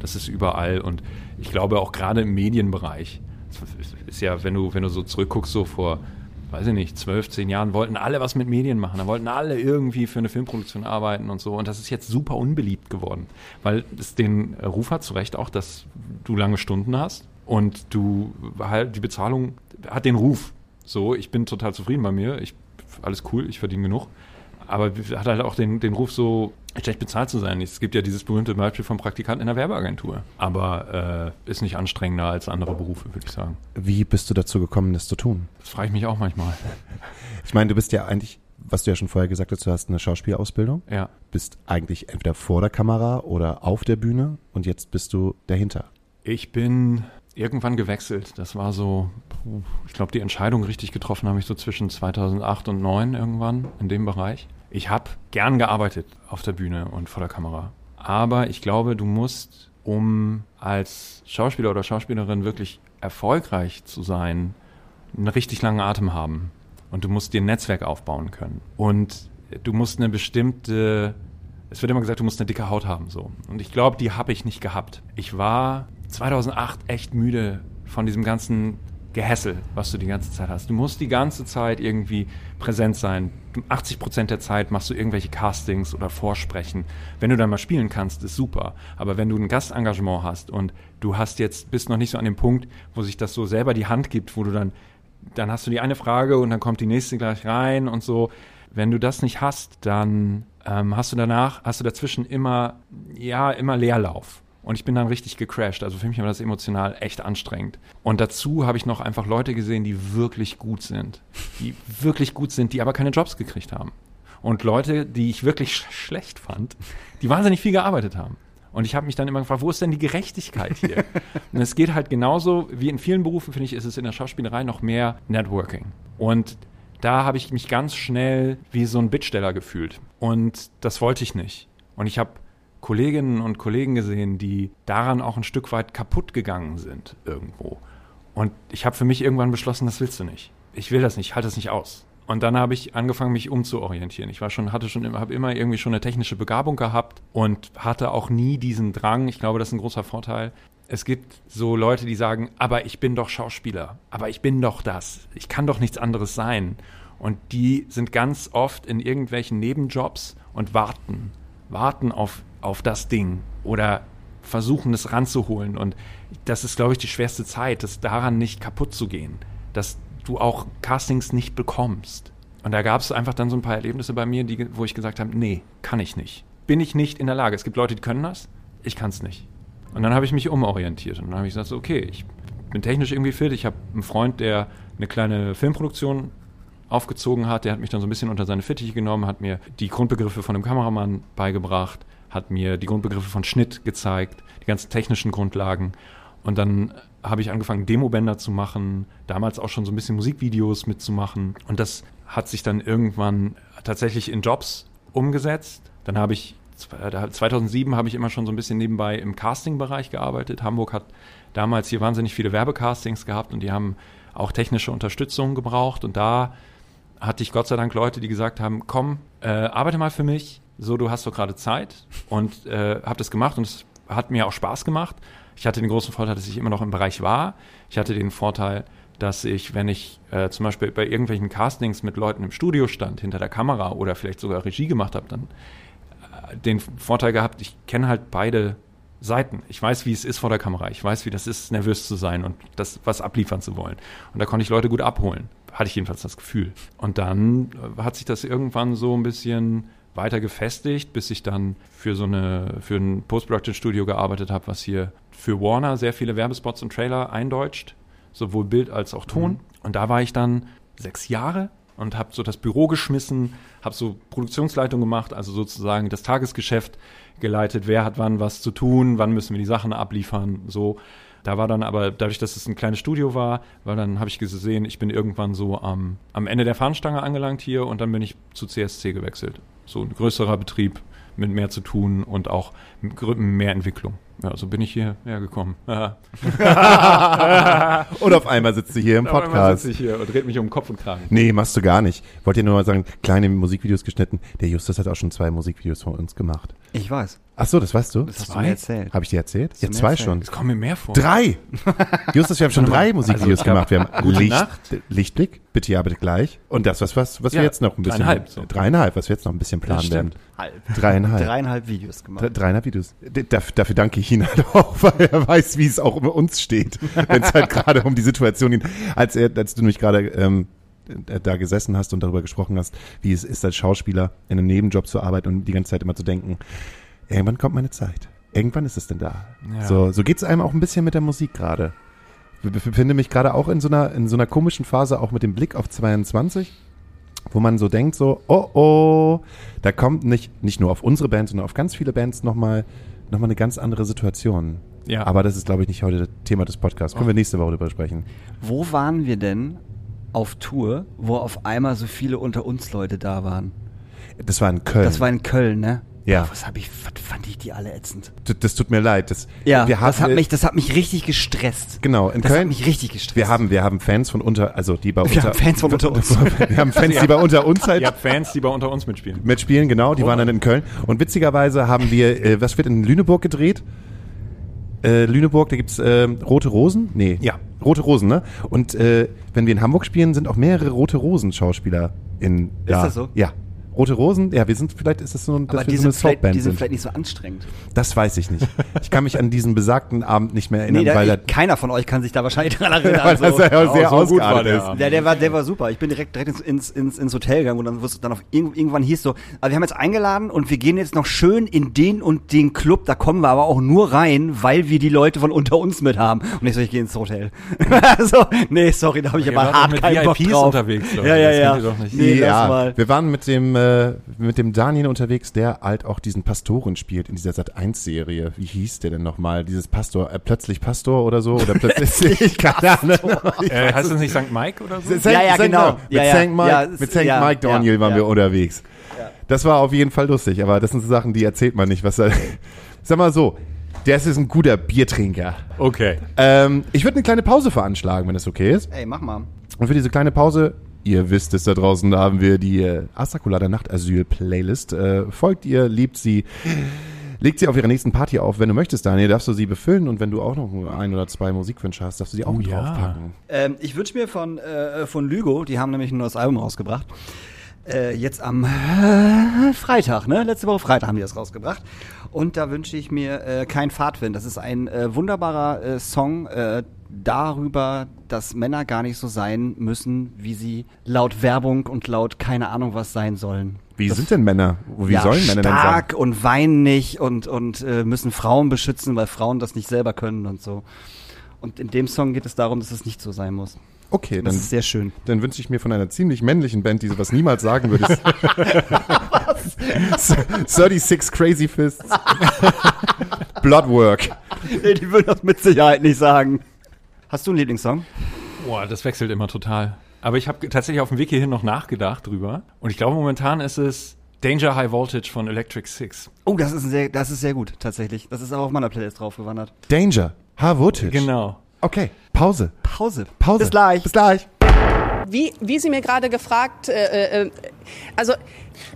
Das ist überall. Und ich glaube auch gerade im Medienbereich. Es ist ja, wenn du, wenn du so zurückguckst, so vor, weiß ich nicht, zwölf, zehn Jahren wollten alle was mit Medien machen. Da wollten alle irgendwie für eine Filmproduktion arbeiten und so. Und das ist jetzt super unbeliebt geworden. Weil es den äh, Ruf hat zu Recht auch, dass du lange Stunden hast und du halt die Bezahlung hat den Ruf. So, ich bin total zufrieden bei mir. Ich, alles cool, ich verdiene genug. Aber hat halt auch den, den Ruf, so schlecht bezahlt zu sein. Es gibt ja dieses berühmte Beispiel vom Praktikanten in der Werbeagentur. Aber äh, ist nicht anstrengender als andere Berufe, würde ich sagen. Wie bist du dazu gekommen, das zu tun? Das frage ich mich auch manchmal. Ich meine, du bist ja eigentlich, was du ja schon vorher gesagt hast, du hast eine Schauspielausbildung, Ja. bist eigentlich entweder vor der Kamera oder auf der Bühne und jetzt bist du dahinter. Ich bin irgendwann gewechselt. Das war so, ich glaube, die Entscheidung richtig getroffen habe ich so zwischen 2008 und 2009 irgendwann in dem Bereich. Ich habe gern gearbeitet auf der Bühne und vor der Kamera. Aber ich glaube, du musst, um als Schauspieler oder Schauspielerin wirklich erfolgreich zu sein, einen richtig langen Atem haben. Und du musst dir ein Netzwerk aufbauen können. Und du musst eine bestimmte, es wird immer gesagt, du musst eine dicke Haut haben, so. Und ich glaube, die habe ich nicht gehabt. Ich war 2008 echt müde von diesem ganzen Gehässel, was du die ganze Zeit hast. Du musst die ganze Zeit irgendwie präsent sein. Du- 80 Prozent der Zeit machst du irgendwelche Castings oder Vorsprechen. Wenn du dann mal spielen kannst, ist super. Aber wenn du ein Gastengagement hast und du hast jetzt, bist noch nicht so an dem Punkt, wo sich das so selber die Hand gibt, wo du dann, dann hast du die eine Frage und dann kommt die nächste gleich rein und so. Wenn du das nicht hast, dann ähm, hast du danach, hast du dazwischen immer, ja, immer Leerlauf. Und ich bin dann richtig gecrashed. Also für mich war das emotional echt anstrengend. Und dazu habe ich noch einfach Leute gesehen, die wirklich gut sind. Die wirklich gut sind, die aber keine Jobs gekriegt haben. Und Leute, die ich wirklich sch schlecht fand, die wahnsinnig viel gearbeitet haben. Und ich habe mich dann immer gefragt, wo ist denn die Gerechtigkeit hier? Und es geht halt genauso, wie in vielen Berufen, finde ich, ist es in der Schauspielerei noch mehr Networking. Und da habe ich mich ganz schnell wie so ein Bittsteller gefühlt. Und das wollte ich nicht. Und ich habe Kolleginnen und Kollegen gesehen, die daran auch ein Stück weit kaputt gegangen sind irgendwo. Und ich habe für mich irgendwann beschlossen, das willst du nicht. Ich will das nicht, ich halte das nicht aus. Und dann habe ich angefangen, mich umzuorientieren. Ich war schon, hatte schon, habe immer irgendwie schon eine technische Begabung gehabt und hatte auch nie diesen Drang. Ich glaube, das ist ein großer Vorteil. Es gibt so Leute, die sagen, aber ich bin doch Schauspieler, aber ich bin doch das. Ich kann doch nichts anderes sein. Und die sind ganz oft in irgendwelchen Nebenjobs und warten warten auf, auf das Ding oder versuchen, es ranzuholen. Und das ist, glaube ich, die schwerste Zeit, das daran nicht kaputt zu gehen, dass du auch Castings nicht bekommst. Und da gab es einfach dann so ein paar Erlebnisse bei mir, die, wo ich gesagt habe, nee, kann ich nicht. Bin ich nicht in der Lage. Es gibt Leute, die können das, ich kann es nicht. Und dann habe ich mich umorientiert und dann habe ich gesagt, okay, ich bin technisch irgendwie fit. Ich habe einen Freund, der eine kleine Filmproduktion aufgezogen hat. Der hat mich dann so ein bisschen unter seine Fittiche genommen, hat mir die Grundbegriffe von einem Kameramann beigebracht, hat mir die Grundbegriffe von Schnitt gezeigt, die ganzen technischen Grundlagen. Und dann habe ich angefangen, Demobänder zu machen, damals auch schon so ein bisschen Musikvideos mitzumachen. Und das hat sich dann irgendwann tatsächlich in Jobs umgesetzt. Dann habe ich 2007 habe ich immer schon so ein bisschen nebenbei im Casting-Bereich gearbeitet. Hamburg hat damals hier wahnsinnig viele Werbecastings gehabt und die haben auch technische Unterstützung gebraucht. Und da hatte ich Gott sei Dank Leute, die gesagt haben, komm, äh, arbeite mal für mich, so du hast doch gerade Zeit und äh, habe das gemacht und es hat mir auch Spaß gemacht. Ich hatte den großen Vorteil, dass ich immer noch im Bereich war. Ich hatte den Vorteil, dass ich, wenn ich äh, zum Beispiel bei irgendwelchen Castings mit Leuten im Studio stand, hinter der Kamera oder vielleicht sogar Regie gemacht habe, dann äh, den Vorteil gehabt, ich kenne halt beide Seiten. Ich weiß, wie es ist vor der Kamera. Ich weiß, wie das ist, nervös zu sein und das was abliefern zu wollen. Und da konnte ich Leute gut abholen. Hatte ich jedenfalls das Gefühl. Und dann äh, hat sich das irgendwann so ein bisschen weiter gefestigt, bis ich dann für so eine, für ein Post-Production-Studio gearbeitet habe, was hier für Warner sehr viele Werbespots und Trailer eindeutscht, sowohl Bild als auch Ton. Mhm. Und da war ich dann sechs Jahre und habe so das Büro geschmissen, habe so Produktionsleitung gemacht, also sozusagen das Tagesgeschäft geleitet, wer hat wann was zu tun, wann müssen wir die Sachen abliefern, so. Da war dann aber, dadurch, dass es ein kleines Studio war, weil dann habe ich gesehen, ich bin irgendwann so am, am Ende der Fahnenstange angelangt hier und dann bin ich zu CSC gewechselt. So ein größerer Betrieb mit mehr zu tun und auch mehr Entwicklung. Ja, so bin ich hierher gekommen. und auf einmal sitzt du hier im Podcast. Auf einmal sitze ich hier und dreht mich um Kopf und Kragen. Nee, machst du gar nicht. Wollt ihr nur mal sagen, kleine Musikvideos geschnitten. Der Justus hat auch schon zwei Musikvideos von uns gemacht. Ich weiß. Ach so, das weißt du? Das hast du mir erzählt. Habe ich dir erzählt? Ja, zwei erzählt. schon. Es kommen mir mehr vor. Drei! Justus, wir haben schon drei Musikvideos also, gemacht. Wir haben Licht, Lichtblick, bitte ja, bitte gleich. Und das, was, was, was ja, wir jetzt noch ein bisschen... Dreieinhalb. So. Dreieinhalb, was wir jetzt noch ein bisschen planen werden. Halb. Dreieinhalb. Dreieinhalb Videos gemacht. Dreieinhalb Videos. Dafür, dafür danke ich ihn halt auch, weil er weiß, wie es auch über uns steht. Wenn es halt gerade um die Situation geht. Als, er, als du mich gerade... Ähm, da gesessen hast und darüber gesprochen hast, wie es ist als Schauspieler in einem Nebenjob zu arbeiten und die ganze Zeit immer zu denken, irgendwann kommt meine Zeit. Irgendwann ist es denn da. Ja. So, so geht es einem auch ein bisschen mit der Musik gerade. Ich befinde mich gerade auch in so einer, in so einer komischen Phase, auch mit dem Blick auf 22, wo man so denkt, so, oh oh, da kommt nicht, nicht nur auf unsere Band, sondern auf ganz viele Bands nochmal noch mal eine ganz andere Situation. Ja. Aber das ist, glaube ich, nicht heute das Thema des Podcasts. Können oh. wir nächste Woche darüber sprechen. Wo waren wir denn auf Tour, wo auf einmal so viele unter uns Leute da waren? Das war in Köln. Das war in Köln, ne? Ja. was habe ich, was fand ich die alle ätzend? Das, das tut mir leid. Das, ja, wir haben, das hat mich, das hat mich richtig gestresst. Genau, in das Köln. hat mich richtig gestresst. Wir haben, wir haben Fans von unter, also die bei wir unter, haben Fans von unter uns. wir haben Fans, die bei unter uns halt. Ihr habt Fans, die bei unter uns mitspielen. Mitspielen, genau. Die oh. waren dann in Köln. Und witzigerweise haben wir, äh, was wird in Lüneburg gedreht? Äh, Lüneburg, da gibt's äh, Rote Rosen? Nee. Ja. Rote Rosen, ne? Und äh, wenn wir in Hamburg spielen, sind auch mehrere Rote Rosen Schauspieler in. Ist das so? Ja. Rote Rosen, ja, wir sind vielleicht ist das so ein, Aber die, so sind vielleicht, die sind vielleicht nicht so anstrengend. Das weiß ich nicht. Ich kann mich an diesen besagten Abend nicht mehr erinnern, nee, da, weil ich, keiner von euch kann sich da wahrscheinlich dran erinnern. weil das ja sehr oh, so gut war der. Der, der war, der war super. Ich bin direkt, direkt ins, ins, ins Hotel gegangen und dann, dann auf, irgendwann hieß so, also wir haben jetzt eingeladen und wir gehen jetzt noch schön in den und den Club. Da kommen wir aber auch nur rein, weil wir die Leute von unter uns mit haben. Und ich so, ich gehe ins Hotel. also, nee, sorry, da habe ich aber hart keinen Bock drauf. unterwegs. Ja, ja, ja. Nee, ja. Wir waren mit dem, äh, mit dem Daniel unterwegs, der halt auch diesen Pastoren spielt in dieser Sat 1 Serie. Wie hieß der denn nochmal? Dieses Pastor, äh, plötzlich Pastor oder so? Oder plötzlich, ich keine Ahnung. Äh, heißt das nicht St. Mike oder so? St. Ja, ja, genau. Mit ja, St. Mike, ja, mit St. Ja, Mike Daniel waren wir unterwegs. Das war auf jeden Fall lustig, aber das sind so Sachen, die erzählt man nicht, was sag mal so, der ist ein guter Biertrinker. Okay. Ähm, ich würde eine kleine Pause veranschlagen, wenn das okay ist. Ey, mach mal. Und für diese kleine Pause Ihr wisst es da draußen, da haben wir die äh, Astrakulada Nachtasyl Playlist. Äh, folgt ihr, liebt sie, legt sie auf ihrer nächsten Party auf. Wenn du möchtest, Daniel, darfst du sie befüllen und wenn du auch noch ein oder zwei Musikwünsche hast, darfst du sie auch oh, draufpacken. Ähm, ich wünsche mir von, äh, von Lygo, die haben nämlich ein neues Album rausgebracht. Äh, jetzt am äh, Freitag, ne? Letzte Woche Freitag haben die das rausgebracht. Und da wünsche ich mir äh, kein Fahrtwind. Das ist ein äh, wunderbarer äh, Song äh, darüber, dass Männer gar nicht so sein müssen, wie sie laut Werbung und laut keine Ahnung was sein sollen. Wie das, sind denn Männer? Wie ja, sollen Männer denn sein? stark und weinen nicht und, und äh, müssen Frauen beschützen, weil Frauen das nicht selber können und so. Und in dem Song geht es darum, dass es nicht so sein muss. Okay, Das dann, ist sehr schön. dann wünsche ich mir von einer ziemlich männlichen Band, die sowas niemals sagen würde. 36 Crazy Fists. Bloodwork. Nee, die würden das mit Sicherheit nicht sagen. Hast du einen Lieblingssong? Boah, das wechselt immer total. Aber ich habe tatsächlich auf dem Weg hierhin noch nachgedacht drüber. Und ich glaube, momentan ist es Danger High Voltage von Electric Six. Oh, das ist, ein sehr, das ist sehr gut, tatsächlich. Das ist auch auf meiner Playlist draufgewandert. Danger. Harvutisch. Genau. Okay, Pause. Pause. Pause. Bis gleich. Bis gleich. Wie, wie Sie mir gerade gefragt, äh, äh, also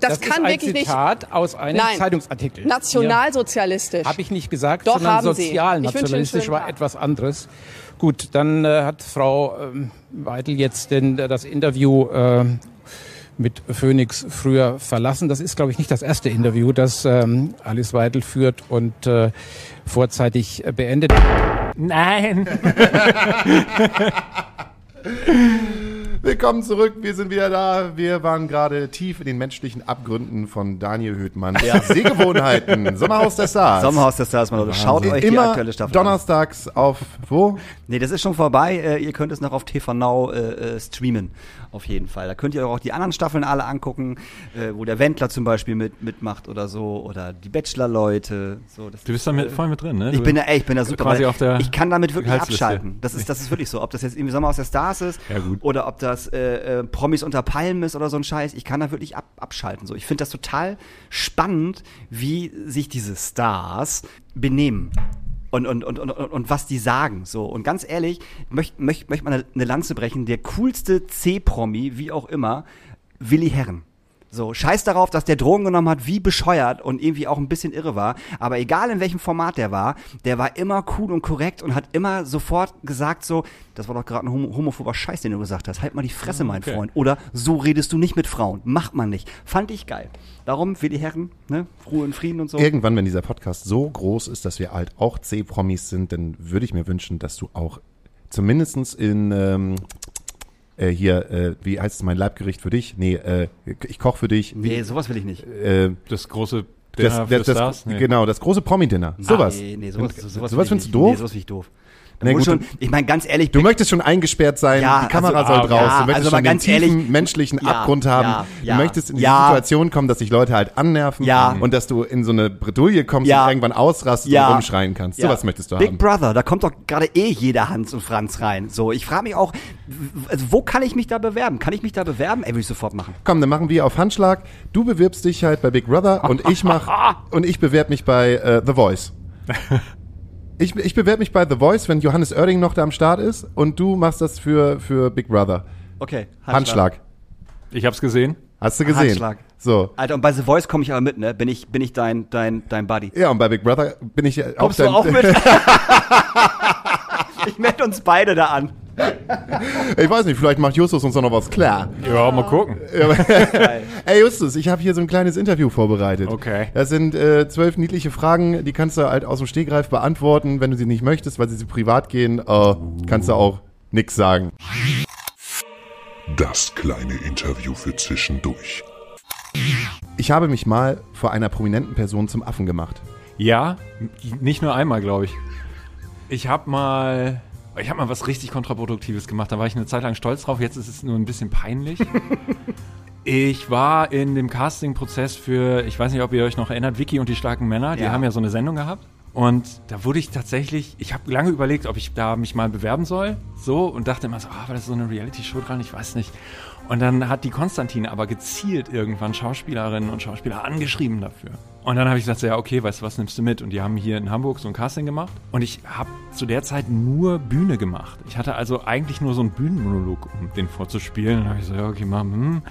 das, Das kann ist ein wirklich Zitat aus einem Nein. Zeitungsartikel. nicht nationalsozialistisch. Habe ich nicht gesagt, Doch, sondern haben Sie. Ich wünsche Ihnen einen sozialnationalistisch war Tag. etwas anderes. Gut, dann äh, hat Frau ähm, Weidel jetzt den, äh, das Interview äh, mit Phoenix früher verlassen. Das ist, glaube ich, nicht das erste Interview, das ähm, Alice Weidel führt und äh, vorzeitig äh, beendet. Nein. Willkommen zurück, wir sind wieder da. Wir waren gerade tief in den menschlichen Abgründen von Daniel Höhtmann. Ja. Sehgewohnheiten, Sommerhaus der Stars. Sommerhaus der Stars, Leute. Schaut euch die Immer aktuelle Staffel an. donnerstags auf wo? Nee, das ist schon vorbei. Äh, ihr könnt es noch auf TV Now äh, äh, streamen. Auf jeden Fall. Da könnt ihr auch die anderen Staffeln alle angucken, äh, wo der Wendler zum Beispiel mit, mitmacht oder so. Oder die Bachelor-Leute. So, Du bist da mit, voll mit drin, ne? Ich bin da, ey, ich bin da super. Quasi auf der ich kann damit wirklich abschalten. Das ist, das ist wirklich so. Ob das jetzt irgendwie Sommer aus der Stars ist Ja, gut. oder ob das äh, äh, Promis unter Palmen ist oder so ein Scheiß. Ich kann da wirklich ab, abschalten. So, ich finde das total spannend, wie sich diese Stars benehmen. Und, und, und, und, und, was die sagen. So. Und ganz ehrlich, möchte möcht, möcht man eine Lanze brechen, der coolste C-Promi, wie auch immer, Willi Herren. So, scheiß darauf, dass der Drogen genommen hat, wie bescheuert und irgendwie auch ein bisschen irre war. Aber egal in welchem Format der war, der war immer cool und korrekt und hat immer sofort gesagt so, das war doch gerade ein homo homophober Scheiß, den du gesagt hast. Halt mal die Fresse, mein okay. Freund. Oder so redest du nicht mit Frauen. Macht man nicht. Fand ich geil. Darum, für die Herren, ne, Ruhe und Frieden und so. Irgendwann, wenn dieser Podcast so groß ist, dass wir halt auch C-Promis sind, dann würde ich mir wünschen, dass du auch zumindestens in ähm, äh, hier, äh, wie heißt es mein Leibgericht für dich? Nee, äh, ich koche für dich. nee, sowas will ich nicht. Äh, Das große das, Dinner das, für das, Stars? Nee. Genau, das große Promi-Dinner. Sowas. Nee, nee, sowas, sowas, sowas ich findest du doof? Nee, sowas finde ich doof. Na gut, schon, ich meine, ganz ehrlich, Du möchtest schon eingesperrt sein, Ja, die Kamera also, soll ah, draus, ja, du möchtest also mal schon den ganz tiefen ehrlich, menschlichen ja, Abgrund haben. ja, ja, du möchtest in die ja. Situation kommen, dass sich Leute halt annerven Ja. und dass du in so eine Bredouille kommst Ja. und irgendwann ausrastest Ja. und rumschreien kannst. Ja. Sowas möchtest du Big haben. Brother, da kommt doch gerade eh jeder Hans und Franz rein. So, ich frage mich auch, also wo kann ich mich da bewerben? Kann ich mich da bewerben? Ey, will ich sofort machen. Komm, dann machen wir auf Handschlag. Du bewirbst dich halt bei Big Brother und ich mach und ich bewerb mich bei äh, The Voice. Ich, ich bewerbe mich bei The Voice, wenn Johannes Oerding noch da am Start ist und du machst das für, für Big Brother. Okay, Handschlag. Ich hab's gesehen. Hast du gesehen? Handschlag. So. Alter, und bei The Voice komme ich aber mit, ne? Bin ich, bin ich dein, dein, dein Buddy. Ja, und bei Big Brother bin ich auch Kommst du dein- auch mit? ich melde uns beide da an. Ich weiß nicht, vielleicht macht Justus uns doch noch was klar. Ja, mal gucken. Ey Justus, ich habe hier so ein kleines Interview vorbereitet. Okay. Das sind äh, zwölf niedliche Fragen, die kannst du halt aus dem Stegreif beantworten. Wenn du sie nicht möchtest, weil sie zu privat gehen, äh, kannst du auch nix sagen. Das kleine Interview für zwischendurch. Ich habe mich mal vor einer prominenten Person zum Affen gemacht. Ja, nicht nur einmal, glaube ich. Ich habe mal, ich habe mal was richtig kontraproduktives gemacht. Da war ich eine Zeit lang stolz drauf. Jetzt ist es nur ein bisschen peinlich. ich war in dem Casting-Prozess für, ich weiß nicht, ob ihr euch noch erinnert, Vicky und die starken Männer. Die Ja. haben ja so eine Sendung gehabt. Und da wurde ich tatsächlich, ich habe lange überlegt, ob ich da mich mal bewerben soll. So und dachte immer so, ah, war das so eine Reality-Show dran? Ich weiß nicht. Und dann hat die Konstantine aber gezielt irgendwann Schauspielerinnen und Schauspieler angeschrieben dafür. Und dann habe ich gesagt, ja, okay, weißt du, was nimmst du mit? Und die haben hier in Hamburg so ein Casting gemacht. Und ich habe zu der Zeit nur Bühne gemacht. Ich hatte also eigentlich nur so einen Bühnenmonolog, um den vorzuspielen. Und dann habe ich so, ja, okay, mal, hm,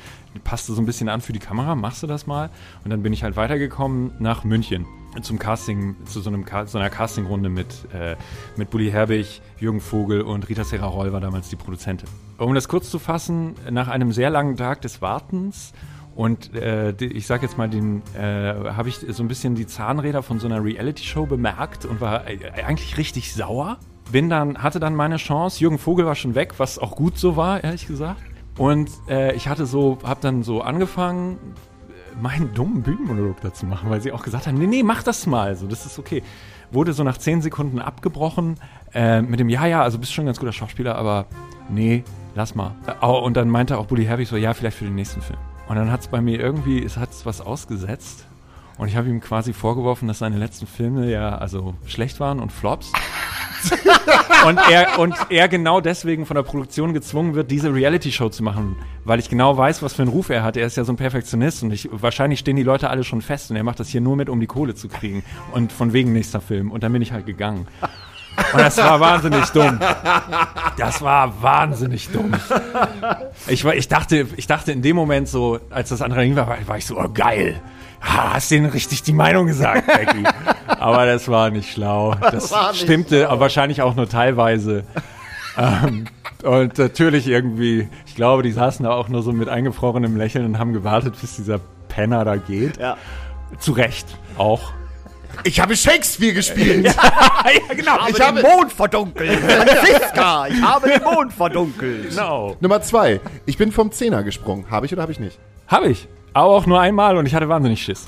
passte so ein bisschen an für die Kamera, machst du das mal? Und dann bin ich halt weitergekommen nach München zum Casting, zu so, einem, so einer Castingrunde mit, äh, mit Bully Herbig, Jürgen Vogel und Rita Serra-Roll war damals die Produzentin. Um das kurz zu fassen, nach einem sehr langen Tag des Wartens Und äh, ich sag jetzt mal, den äh, habe ich so ein bisschen die Zahnräder von so einer Reality-Show bemerkt und war äh, eigentlich richtig sauer. Bin dann, hatte dann meine Chance. Jürgen Vogel war schon weg, was auch gut so war, ehrlich gesagt. Und äh, ich hatte so, habe dann so angefangen, meinen dummen Bühnenmonolog dazu machen, weil sie auch gesagt haben, nee, nee, mach das mal, so, das ist okay. Wurde so nach zehn Sekunden abgebrochen äh, mit dem, ja, ja, also bist schon ein ganz guter Schauspieler, aber nee, lass mal. Äh, Und dann meinte auch Bully Herbig so, ja, vielleicht für den nächsten Film. Und dann hat es bei mir irgendwie, es hat was ausgesetzt. Und ich habe ihm quasi vorgeworfen, dass seine letzten Filme ja also schlecht waren und Flops. und, er, und er genau deswegen von der Produktion gezwungen wird, diese Reality-Show zu machen, weil ich genau weiß, was für einen Ruf er hat. Er ist ja so ein Perfektionist und ich, wahrscheinlich stehen die Leute alle schon fest und er macht das hier nur mit, um die Kohle zu kriegen und von wegen nächster Film. Und dann bin ich halt gegangen. Und das war wahnsinnig dumm. Das war wahnsinnig dumm. Ich, war, ich, dachte, ich dachte in dem Moment so, als das andere ging war, war, ich so, oh geil. Ha, hast denen richtig die Meinung gesagt, Becky. aber das war nicht schlau. Das, war nicht stimmte aber wahrscheinlich auch nur teilweise. ähm, und natürlich irgendwie, ich glaube, die saßen da auch nur so mit eingefrorenem Lächeln und haben gewartet, bis dieser Penner da geht. Ja. Zu Recht auch. Ich habe Shakespeare gespielt. ja, genau. Ich habe den Mond verdunkelt. Franziska, ich habe den Mond verdunkelt. Genau. Nummer zwei. Ich bin vom Zehner gesprungen. Habe ich oder habe ich nicht? Habe ich. Aber auch nur einmal und ich hatte wahnsinnig Schiss.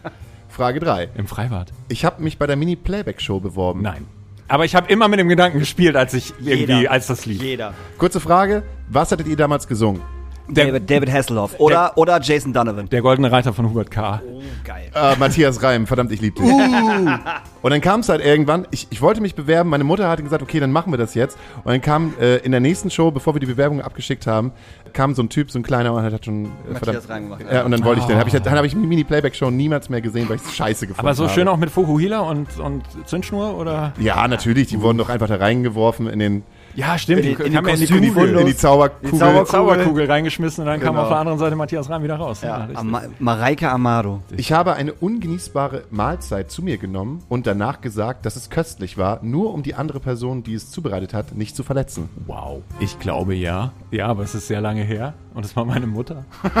Frage drei. Im Freibad. Ich habe mich bei der Mini-Playback-Show beworben. Nein. Aber ich habe immer mit dem Gedanken gespielt, als ich irgendwie, Jeder. als das lief. Jeder. Kurze Frage. Was hattet ihr damals gesungen? Der, David, David Hasselhoff. Oder, oder Jason Donovan. der goldene Reiter von Hubert K. Geil. Äh, Matthias Reim, verdammt, ich lieb dich. Und dann kam es halt irgendwann, ich, ich wollte mich bewerben, meine Mutter hatte gesagt, okay, dann machen wir das jetzt. Und dann kam äh, in der nächsten Show, bevor wir die Bewerbung abgeschickt haben, kam so ein Typ, so ein kleiner, und hat schon äh, Matthias Reim gemacht. Ja, und dann wollte ich den. Hab ich, dann habe ich die Mini-Playback-Show niemals mehr gesehen, weil ich es scheiße gefunden Aber so habe. schön auch mit Fukuhila und, und Zündschnur, oder? Ja, natürlich, die wurden doch einfach da reingeworfen in den Ja, stimmt. In die- in die haben ja Kostüme. Kugel- in die Zauberkugel. Die Zauberkugel. Zauberkugel reingeschmissen und dann kam Genau. auf der anderen Seite Matthias Reim wieder raus. Ja, richtig. Ama Mareike Amado. Ich habe eine ungenießbare Mahlzeit zu mir genommen und danach gesagt, dass es köstlich war, nur um die andere Person, die es zubereitet hat, nicht zu verletzen. wow. Ich glaube ja. Ja, aber es ist sehr lange her. Und es war meine Mutter.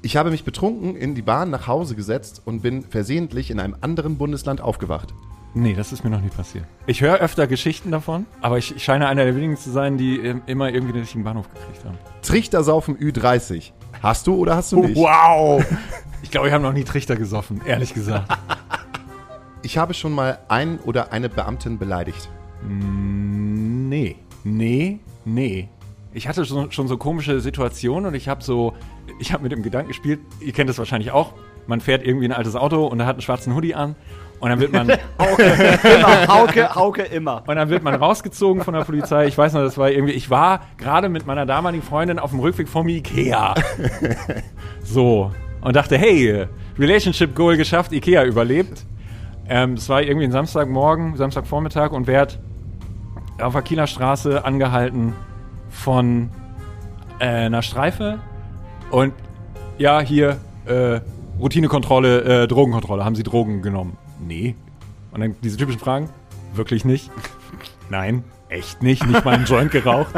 Ich habe mich betrunken in die Bahn nach Hause gesetzt und bin versehentlich in einem anderen Bundesland aufgewacht. Nee, das ist mir noch nie passiert. Ich höre öfter Geschichten davon, aber ich, ich scheine einer der wenigen zu sein, die ähm, immer irgendwie den richtigen Bahnhof gekriegt haben. Trichtersaufen Ü30. Hast du oder hast du nicht? Wow! Ich glaube, ich habe noch nie Trichter gesoffen, ehrlich gesagt. Ich habe schon mal einen oder eine Beamtin beleidigt. Nee, nee, nee. Ich hatte schon, schon so komische Situationen und ich habe so, ich habe mit dem Gedanken gespielt, ihr kennt das wahrscheinlich auch, man fährt irgendwie ein altes Auto und er hat einen schwarzen Hoodie an und dann wird man Immer, Hauke, Hauke immer. und dann wird man rausgezogen von der Polizei. Ich weiß noch, das war irgendwie, ich war gerade mit meiner damaligen Freundin auf dem Rückweg vom Ikea. So. Und dachte, hey, Relationship Goal geschafft, Ikea überlebt. Ähm, das war irgendwie ein Samstagmorgen, Samstagvormittag und werd auf der Kieler Straße angehalten von äh, einer Streife. Und ja, hier, äh, Routinekontrolle, äh, Drogenkontrolle. Haben Sie Drogen genommen? Nee. Und dann diese typischen Fragen. Wirklich nicht? Nein, echt nicht. Nicht mal einen Joint geraucht?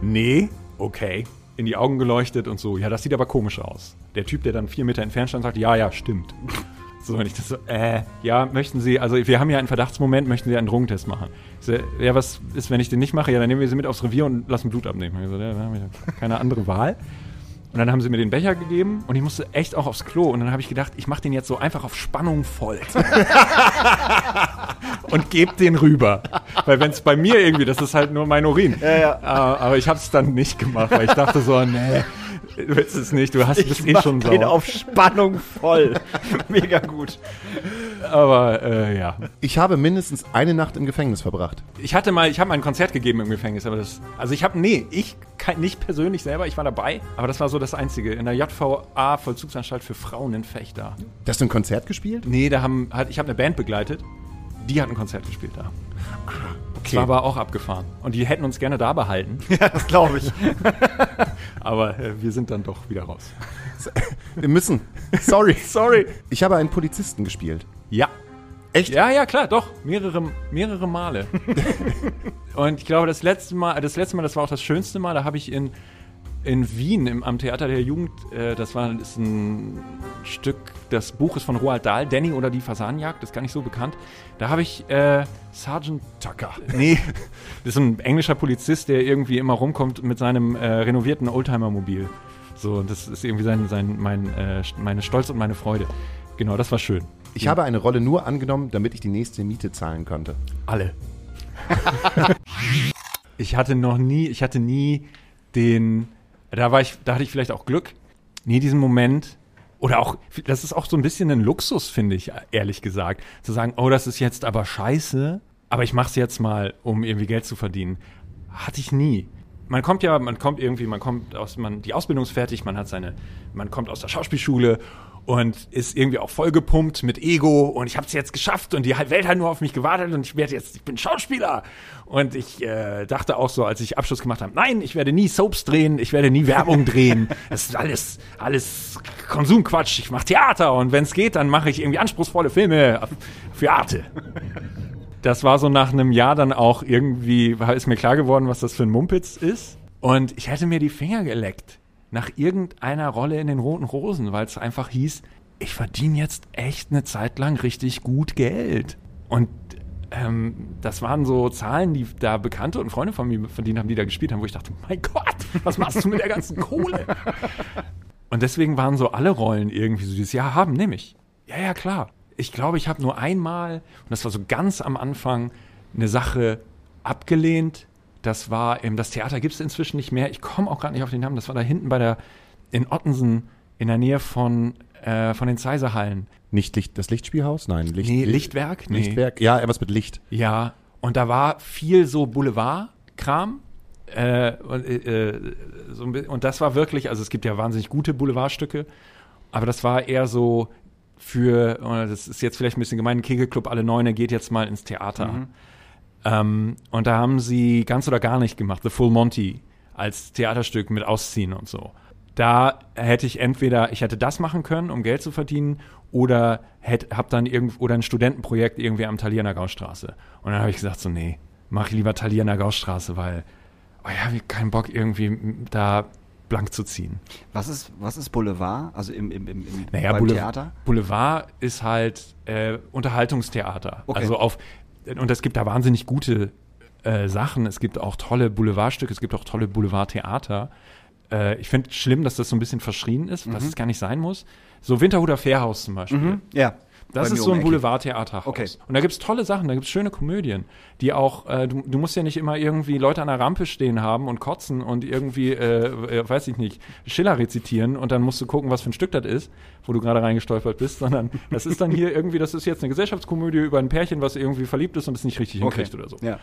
Nee, okay. In die Augen geleuchtet und so. Ja, das sieht aber komisch aus. Der Typ, der dann vier Meter entfernt stand, sagt, ja, ja, stimmt. So, wenn ich das so, äh, ja, möchten Sie, also wir haben ja einen Verdachtsmoment, möchten Sie einen Drogentest machen? So, ja, was ist, wenn ich den nicht mache? Ja, dann nehmen wir Sie mit aufs Revier und lassen Blut abnehmen. So, ja, keine andere Wahl. Und dann haben sie mir den Becher gegeben und ich musste echt auch aufs Klo. Und dann habe ich gedacht, ich mache den jetzt so einfach auf Spannung voll. und gebe den rüber. Weil wenn es bei mir irgendwie, das ist halt nur mein Urin. Ja, ja. Äh, aber ich habe es dann nicht gemacht, weil ich dachte so, nee, du willst es nicht, du hast bist eh schon sauer. auf Spannung voll. Mega gut. Aber äh, ja. Ich habe mindestens eine Nacht im Gefängnis verbracht. Ich hatte mal, ich habe mal ein Konzert gegeben im Gefängnis, aber das, also ich habe, nee, ich kein, nicht persönlich selber, ich war dabei, aber das war so das Einzige in der JVA Vollzugsanstalt für Frauen in Fechter. Hast du ein Konzert gespielt? Nee, da haben, ich habe eine Band begleitet, die hat ein Konzert gespielt da. Okay. Das war aber auch abgefahren. Und die hätten uns gerne da behalten, Ja, das glaube ich. aber äh, wir sind dann doch wieder raus. Wir müssen. Sorry. Sorry. Ich habe einen Polizisten gespielt. Ja. Echt? Ja, ja, klar, doch. Mehrere, mehrere Male. Und ich glaube, das letzte Mal, das letzte Mal, das war auch das schönste Mal, da habe ich in in Wien im, am Theater der Jugend, äh, das war ist ein Stück, das Buch ist von Roald Dahl, Danny oder die Fasanenjagd, ist gar nicht so bekannt. Da habe ich äh, Sergeant Tucker. Nee, das ist ein englischer Polizist, der irgendwie immer rumkommt mit seinem äh, renovierten Oldtimer-Mobil. So, und das ist irgendwie sein, sein, mein, äh, meine Stolz und meine Freude. Genau, das war schön. Ich habe eine Rolle nur angenommen, damit ich die nächste Miete zahlen konnte. Alle. ich hatte noch nie, ich hatte nie den, da war ich, da hatte ich vielleicht auch Glück, nie diesen Moment, oder auch, das ist auch so ein bisschen ein Luxus, finde ich, ehrlich gesagt, zu sagen, oh, das ist jetzt aber scheiße, aber ich mache es jetzt mal, um irgendwie Geld zu verdienen. Hatte ich nie. Man kommt ja, man kommt irgendwie, man kommt aus, man, die Ausbildung ist fertig, man hat seine, man kommt aus der Schauspielschule und ist irgendwie auch vollgepumpt mit Ego und ich habe es jetzt geschafft und die Welt hat nur auf mich gewartet und ich werde jetzt, ich bin Schauspieler. Und ich äh, dachte auch so, als ich Abschluss gemacht habe, nein, ich werde nie Soaps drehen, ich werde nie Werbung drehen. Das ist alles, alles Konsumquatsch. Ich mache Theater und wenn es geht, dann mache ich irgendwie anspruchsvolle Filme für Arte. Das war so nach einem Jahr dann auch irgendwie, ist mir klar geworden, was das für ein Mumpitz ist. Und ich hätte mir die Finger geleckt nach irgendeiner Rolle in den Roten Rosen, weil es einfach hieß, ich verdiene jetzt echt eine Zeit lang richtig gut Geld. Und ähm, das waren so Zahlen, die da Bekannte und Freunde von mir verdient haben, die da gespielt haben, wo ich dachte, mein Gott, was machst du mit der ganzen Kohle? Und deswegen waren so alle Rollen irgendwie so dieses, ja, haben, nehme ich. Ja, ja, klar. Ich glaube, ich habe nur einmal, und das war so ganz am Anfang, eine Sache abgelehnt, das war, ähm, das Theater gibt es inzwischen nicht mehr. Ich komme auch gerade nicht auf den Namen. Das war da hinten bei der, in Ottensen, in der Nähe von, äh, von den Zeiserhallen. Nicht Licht, das Lichtspielhaus? Nein, Licht, Nee, Lichtwerk? Nee. Lichtwerk? Ja, etwas mit Licht. Ja, und da war viel so Boulevard-Kram. Äh, und, äh, so ein bi- und das war wirklich, also es gibt ja wahnsinnig gute Boulevardstücke, aber das war eher so für, äh, das ist jetzt vielleicht ein bisschen gemein, Kegelclub Alle Neune geht jetzt mal ins Theater. Ähm, und da haben sie ganz oder gar nicht gemacht, The Full Monty als Theaterstück mit Ausziehen und so. Da hätte ich entweder, ich hätte das machen können, um Geld zu verdienen, oder hätte, hab dann irgend, oder ein Studentenprojekt irgendwie am Thalierner Gaustraße. Und dann habe ich gesagt, so, nee, mach ich lieber Thalierner Gaustraße, weil, oh ja, ich keinen Bock irgendwie da blank zu ziehen. Was ist, was ist Boulevard? Also im, im, im, im Naja, beim Boule- Theater? Boulevard ist halt äh, Unterhaltungstheater. Okay. Also auf und es gibt da wahnsinnig gute äh, Sachen. Es gibt auch tolle Boulevardstücke, es gibt auch tolle Boulevardtheater. Äh, ich finde schlimm, dass das so ein bisschen verschrien ist, Mhm. was es gar nicht sein muss. So Winterhuder Fährhaus zum Beispiel. Ja. Das ist so ein. Boulevardtheaterhaus. Okay. Und da gibt's tolle Sachen, da gibt's schöne Komödien, die auch, äh, du, du musst ja nicht immer irgendwie Leute an der Rampe stehen haben und kotzen und irgendwie, äh, äh, weiß ich nicht, Schiller rezitieren und dann musst du gucken, was für ein Stück das ist, wo du gerade reingestolpert bist, sondern das ist dann hier irgendwie, das ist jetzt eine Gesellschaftskomödie über ein Pärchen, was irgendwie verliebt ist und es nicht richtig Okay. hinkriegt oder so. Ja.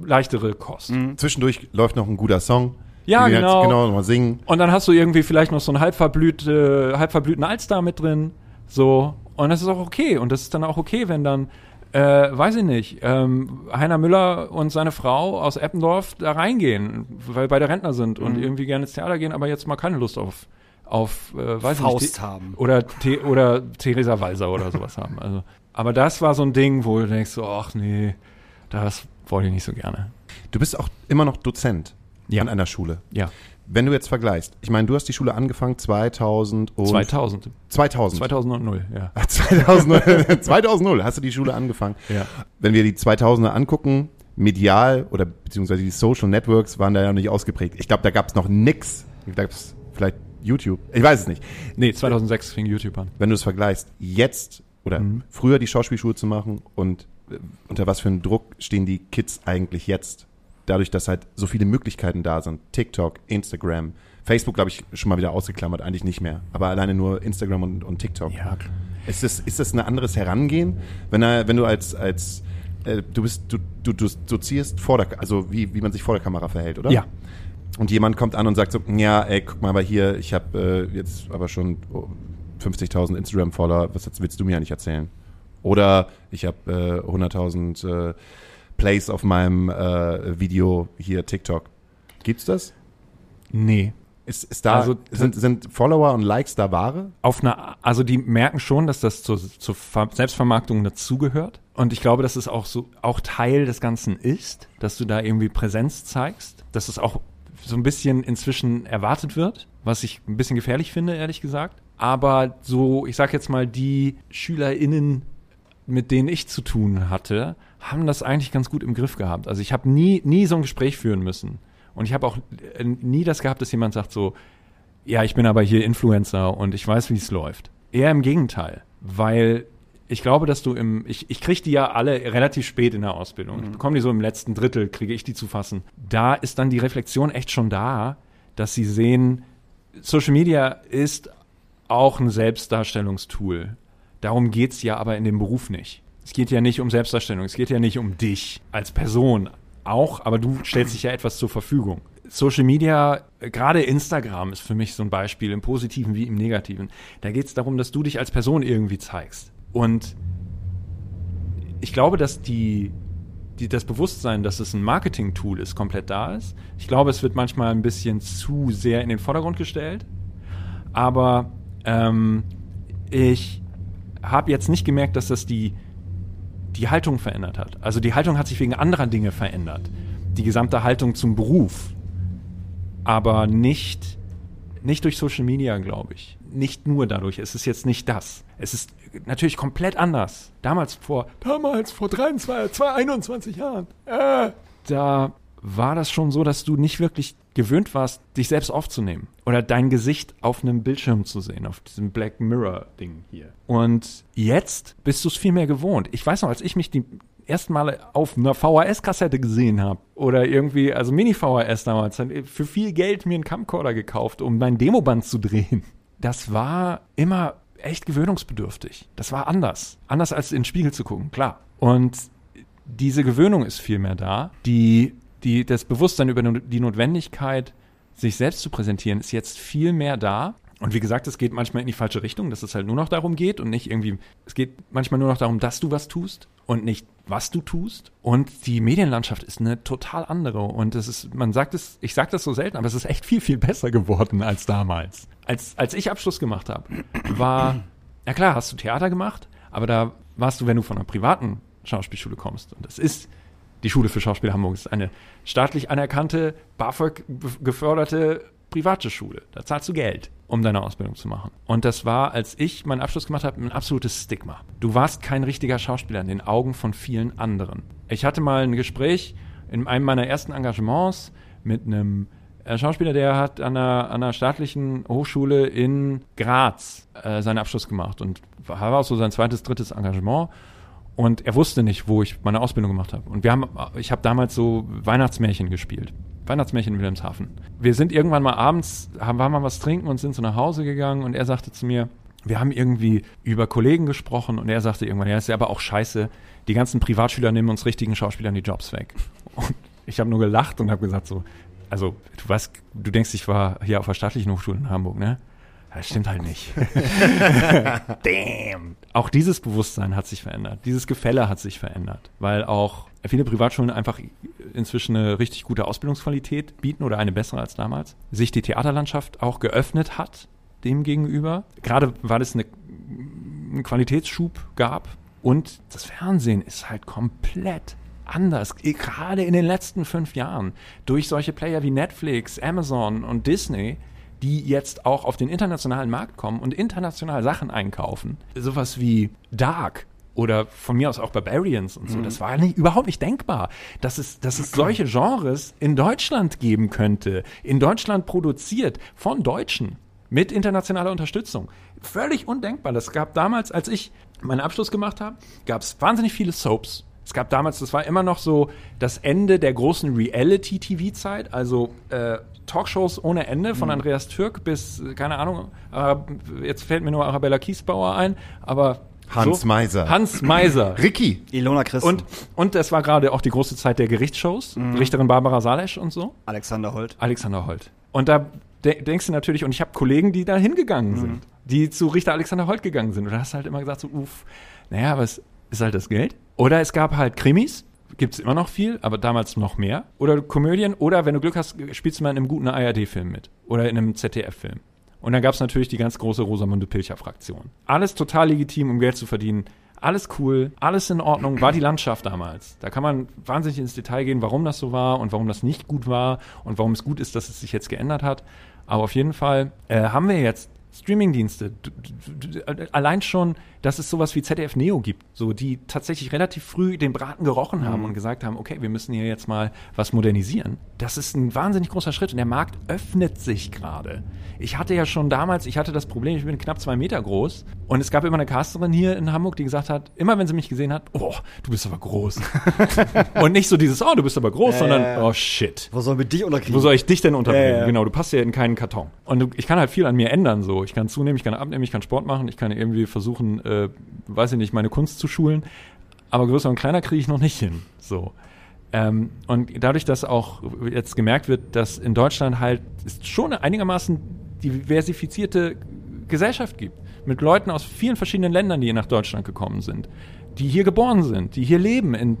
Leichtere Kost. Zwischendurch läuft noch ein guter Song. Ja, wir jetzt genau. Genau, nochmal singen. Und dann hast du irgendwie vielleicht noch so einen halb, verblühte, halb verblühten Alster mit drin. So. Und das ist auch okay. Und das ist dann auch okay, wenn dann, äh, weiß ich nicht, ähm, Heiner Müller und seine Frau aus Eppendorf da reingehen, weil beide Rentner sind Mhm. und irgendwie gerne ins Theater gehen, aber jetzt mal keine Lust auf, auf äh, weiß ich Faust nicht, haben. Oder, The oder Theresa Walser oder sowas haben. Also, aber das war so ein Ding, wo du denkst so, ach nee, das wollte ich nicht so gerne. Du bist auch immer noch Dozent Ja. an einer Schule. Ja, Wenn du jetzt vergleichst, ich meine, du hast die Schule angefangen 2000 und 2000. 2000. 2000, ja. 2000, 2000 hast du die Schule angefangen. Ja. Wenn wir die 2000er angucken, medial oder beziehungsweise die Social Networks waren da ja noch nicht ausgeprägt. Ich glaube, da gab es noch nix. Da gab es vielleicht YouTube. Ich weiß es nicht. Nee, 2006 fing YouTube an. Wenn du es vergleichst, jetzt oder Mhm. früher die Schauspielschule zu machen und äh, unter was für einem Druck stehen die Kids eigentlich jetzt? Dadurch, dass halt so viele Möglichkeiten da sind. TikTok, Instagram, Facebook, glaube ich, schon mal wieder ausgeklammert, eigentlich nicht mehr. Aber alleine nur Instagram und, und TikTok. Ja, klar. Ist das, ist das ein anderes Herangehen, wenn, wenn du als, als äh, du bist, du, du, du dozierst vor der, also wie, wie man sich vor der Kamera verhält, oder? Ja. Und jemand kommt an und sagt so, ja, ey, guck mal, aber hier, ich habe äh, jetzt aber schon oh, 50.000 Instagram-Follower, was willst du mir ja nicht erzählen? Oder ich habe äh, 100.000 äh, Plays auf meinem äh, Video hier TikTok. Gibt's das? Nee. Ist, ist da, Also, sind, sind Follower und Likes da Ware? Auf einer, also die merken schon, dass das zur, zur Ver- Selbstvermarktung dazugehört. Und ich glaube, dass es auch so, auch Teil des Ganzen ist, dass du da irgendwie Präsenz zeigst. Dass es auch so ein bisschen inzwischen erwartet wird, was ich ein bisschen gefährlich finde, ehrlich gesagt. Aber so, ich sag jetzt mal, die SchülerInnen, mit denen ich zu tun hatte, haben das eigentlich ganz gut im Griff gehabt. Also ich habe nie, nie so ein Gespräch führen müssen. Und ich habe auch äh, nie das gehabt, dass jemand sagt so, ja, ich bin aber hier Influencer und ich weiß, wie es läuft. Eher im Gegenteil, weil ich glaube, dass du im, ich, ich kriege die ja alle relativ spät in der Ausbildung. Ich bekomme die so im letzten Drittel, kriege ich die zu fassen. Da ist dann die Reflexion echt schon da, dass sie sehen, Social Media ist auch ein Selbstdarstellungstool. Darum geht's ja aber in dem Beruf nicht. Es geht ja nicht um Selbstdarstellung, es geht ja nicht um dich als Person. Auch, aber du stellst dich ja etwas zur Verfügung. Social Media, äh, gerade Instagram ist für mich so ein Beispiel, im Positiven wie im Negativen. Da geht es darum, dass du dich als Person irgendwie zeigst. Und ich glaube, dass die, die, das Bewusstsein, dass es ein Marketing-Tool ist, komplett da ist. Ich glaube, es wird manchmal ein bisschen zu sehr in den Vordergrund gestellt. Aber ähm, ich habe jetzt nicht gemerkt, dass das die, die Haltung verändert hat. Also die Haltung hat sich wegen anderer Dinge verändert. Die gesamte Haltung zum Beruf. Aber nicht, nicht durch Social Media, glaube ich. Nicht nur dadurch. Es ist jetzt nicht das. Es ist natürlich komplett anders. Damals vor, damals vor 23, 21 Jahren. Äh, da war das schon so, dass du nicht wirklich gewöhnt warst, dich selbst aufzunehmen oder dein Gesicht auf einem Bildschirm zu sehen, auf diesem Black Mirror-Ding hier. Und jetzt bist du es viel mehr gewohnt. Ich weiß noch, als ich mich die ersten Male auf einer VHS-Kassette gesehen habe oder irgendwie, also Mini-VHS damals, dann für viel Geld mir einen Camcorder gekauft, um mein Demoband zu drehen. Das war immer echt gewöhnungsbedürftig. Das war anders. Anders als in den Spiegel zu gucken, klar. Und diese Gewöhnung ist viel mehr da. Die die, das Bewusstsein über die Notwendigkeit, sich selbst zu präsentieren, ist jetzt viel mehr da. Und wie gesagt, es geht manchmal in die falsche Richtung, dass es halt nur noch darum geht und nicht irgendwie, es geht manchmal nur noch darum, dass du was tust und nicht, was du tust. Und die Medienlandschaft ist eine total andere. Und es ist, man sagt es, ich sage das so selten, aber es ist echt viel, viel besser geworden als damals. Als, als ich Abschluss gemacht habe, war, ja klar, hast du Theater gemacht, aber da warst du, wenn du von einer privaten Schauspielschule kommst. Und das ist die Schule für Schauspiel Hamburg ist eine staatlich anerkannte, BAföG geförderte private Schule. Da zahlst du Geld, um deine Ausbildung zu machen. Und das war, als ich meinen Abschluss gemacht habe, ein absolutes Stigma. Du warst kein richtiger Schauspieler in den Augen von vielen anderen. Ich hatte mal ein Gespräch in einem meiner ersten Engagements mit einem äh, Schauspieler, der hat an einer, an einer staatlichen Hochschule in Graz äh, seinen Abschluss gemacht und war auch so sein zweites, drittes Engagement. Und er wusste nicht, wo ich meine Ausbildung gemacht habe. Und wir haben, ich habe damals so Weihnachtsmärchen gespielt. Weihnachtsmärchen in Wilhelmshaven. Wir sind irgendwann mal abends, haben, waren mal was trinken und sind so nach Hause gegangen und er sagte zu mir, wir haben irgendwie über Kollegen gesprochen und er sagte irgendwann, ja, ist ja aber auch scheiße, die ganzen Privatschüler nehmen uns richtigen Schauspielern die Jobs weg. Und ich habe nur gelacht und habe gesagt so, also du weißt, du denkst, ich war hier auf der staatlichen Hochschule in Hamburg, ne? Das stimmt halt nicht. Damn. Auch dieses Bewusstsein hat sich verändert. Dieses Gefälle hat sich verändert, weil auch viele Privatschulen einfach inzwischen eine richtig gute Ausbildungsqualität bieten oder eine bessere als damals. Sich die Theaterlandschaft auch geöffnet hat dem gegenüber. Gerade weil es eine, einen Qualitätsschub gab und das Fernsehen ist halt komplett anders, gerade in den letzten fünf Jahren, durch solche Player wie Netflix, Amazon und Disney, die jetzt auch auf den internationalen Markt kommen und international Sachen einkaufen. Sowas wie Dark oder von mir aus auch Barbarians und so. Mhm. Das war nicht, überhaupt nicht denkbar, dass es, dass es solche Genres in Deutschland geben könnte. In Deutschland produziert von Deutschen mit internationaler Unterstützung. Völlig undenkbar. Das gab damals, als ich meinen Abschluss gemacht habe, gab es wahnsinnig viele Soaps. Es gab damals, das war immer noch so das Ende der großen Reality-TV-Zeit, also äh, Talkshows ohne Ende, von mhm. Andreas Türk bis, keine Ahnung, äh, jetzt fällt mir nur Arabella Kiesbauer ein, aber Hans so, Meiser. Hans Meiser. Ricky. Ilona Christen. Und, und es war gerade auch die große Zeit der Gerichtsshows. Mhm. Richterin Barbara Salesch und so. Alexander Holt. Alexander Holt. Und da de denkst du natürlich, und ich habe Kollegen, die da hingegangen mhm. sind, die zu Richter Alexander Holt gegangen sind. Und da hast du halt immer gesagt, so, uff, naja, was ist halt das Geld? Oder es gab halt Krimis, gibt es immer noch viel, aber damals noch mehr. Oder Komödien, oder wenn du Glück hast, spielst du mal in einem guten ARD-Film mit. Oder in einem ZDF-Film. Und dann gab es natürlich die ganz große Rosamunde Pilcher-Fraktion. Alles total legitim, um Geld zu verdienen, Alles cool, alles in Ordnung, war die Landschaft damals. Da kann man wahnsinnig ins Detail gehen, warum das so war und warum das nicht gut war und warum es gut ist, dass es sich jetzt geändert hat. Aber auf jeden Fall äh, haben wir jetzt Streamingdienste. Allein schon, dass es sowas wie ZDF Neo gibt, so die tatsächlich relativ früh den Braten gerochen haben und gesagt haben, okay, wir müssen hier jetzt mal was modernisieren. Das ist ein wahnsinnig großer Schritt und der Markt öffnet sich gerade. Ich hatte ja schon damals, ich hatte das Problem, ich bin knapp zwei Meter groß und es gab immer eine Casterin hier in Hamburg, die gesagt hat, immer wenn sie mich gesehen hat, oh, du bist aber groß. und nicht so dieses, oh, du bist aber groß, sondern, ja. oh shit. Wo sollen wir dich unterkriegen? Wo soll ich dich denn unterbringen? Ja. Genau, du passt ja in keinen Karton. Und ich kann halt viel an mir ändern so. Ich kann zunehmen, ich kann abnehmen, ich kann Sport machen, ich kann irgendwie versuchen, äh, weiß ich nicht, meine Kunst zu schulen. Aber größer und kleiner kriege ich noch nicht hin. So. Ähm, und dadurch, dass auch jetzt gemerkt wird, dass in Deutschland halt es schon einigermaßen diversifizierte Gesellschaft gibt. Mit Leuten aus vielen verschiedenen Ländern, die nach Deutschland gekommen sind. Die hier geboren sind, die hier leben in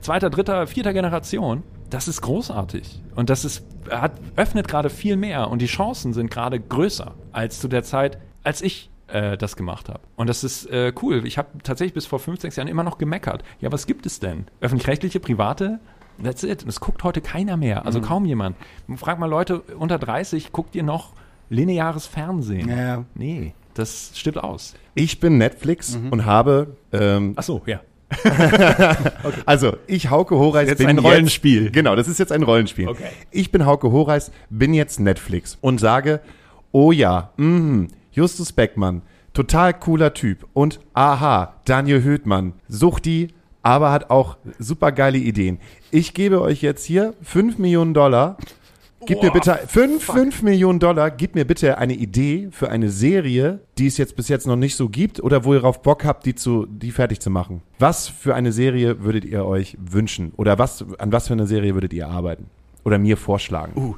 zweiter, dritter, vierter Generation. Das ist großartig. Und das ist, hat, öffnet gerade viel mehr. Und die Chancen sind gerade größer als zu der Zeit, als ich äh, das gemacht habe. Und das ist äh, cool. Ich habe tatsächlich bis vor fünf, sechs Jahren immer noch gemeckert. Ja, was gibt es denn? Öffentlich-rechtliche, private? That's it. Und es guckt heute keiner mehr. Also kaum jemand. Frag mal Leute unter 30, guckt ihr noch lineares Fernsehen? Ja. Nee, das stirbt aus. Ich bin Netflix und habe, ähm, Ach so, ja. also ich, Hauke Horeis, Jetzt bin ein Rollenspiel. Jetzt, genau, das ist jetzt ein Rollenspiel. Okay. Ich bin Hauke Horeis, bin jetzt Netflix und sage, oh ja, mhm, Justus Beckmann, total cooler Typ und aha, Daniel Höhtmann, Suchti, aber hat auch super geile Ideen. Ich gebe euch jetzt hier 5 Millionen Dollar. Gib mir bitte 5, 5 Millionen Dollar, gib mir bitte eine Idee für eine Serie, die es jetzt bis jetzt noch nicht so gibt oder wo ihr darauf Bock habt, die, zu, die fertig zu machen. Was für eine Serie würdet ihr euch wünschen? Oder was, an was für eine Serie würdet ihr arbeiten? Oder mir vorschlagen?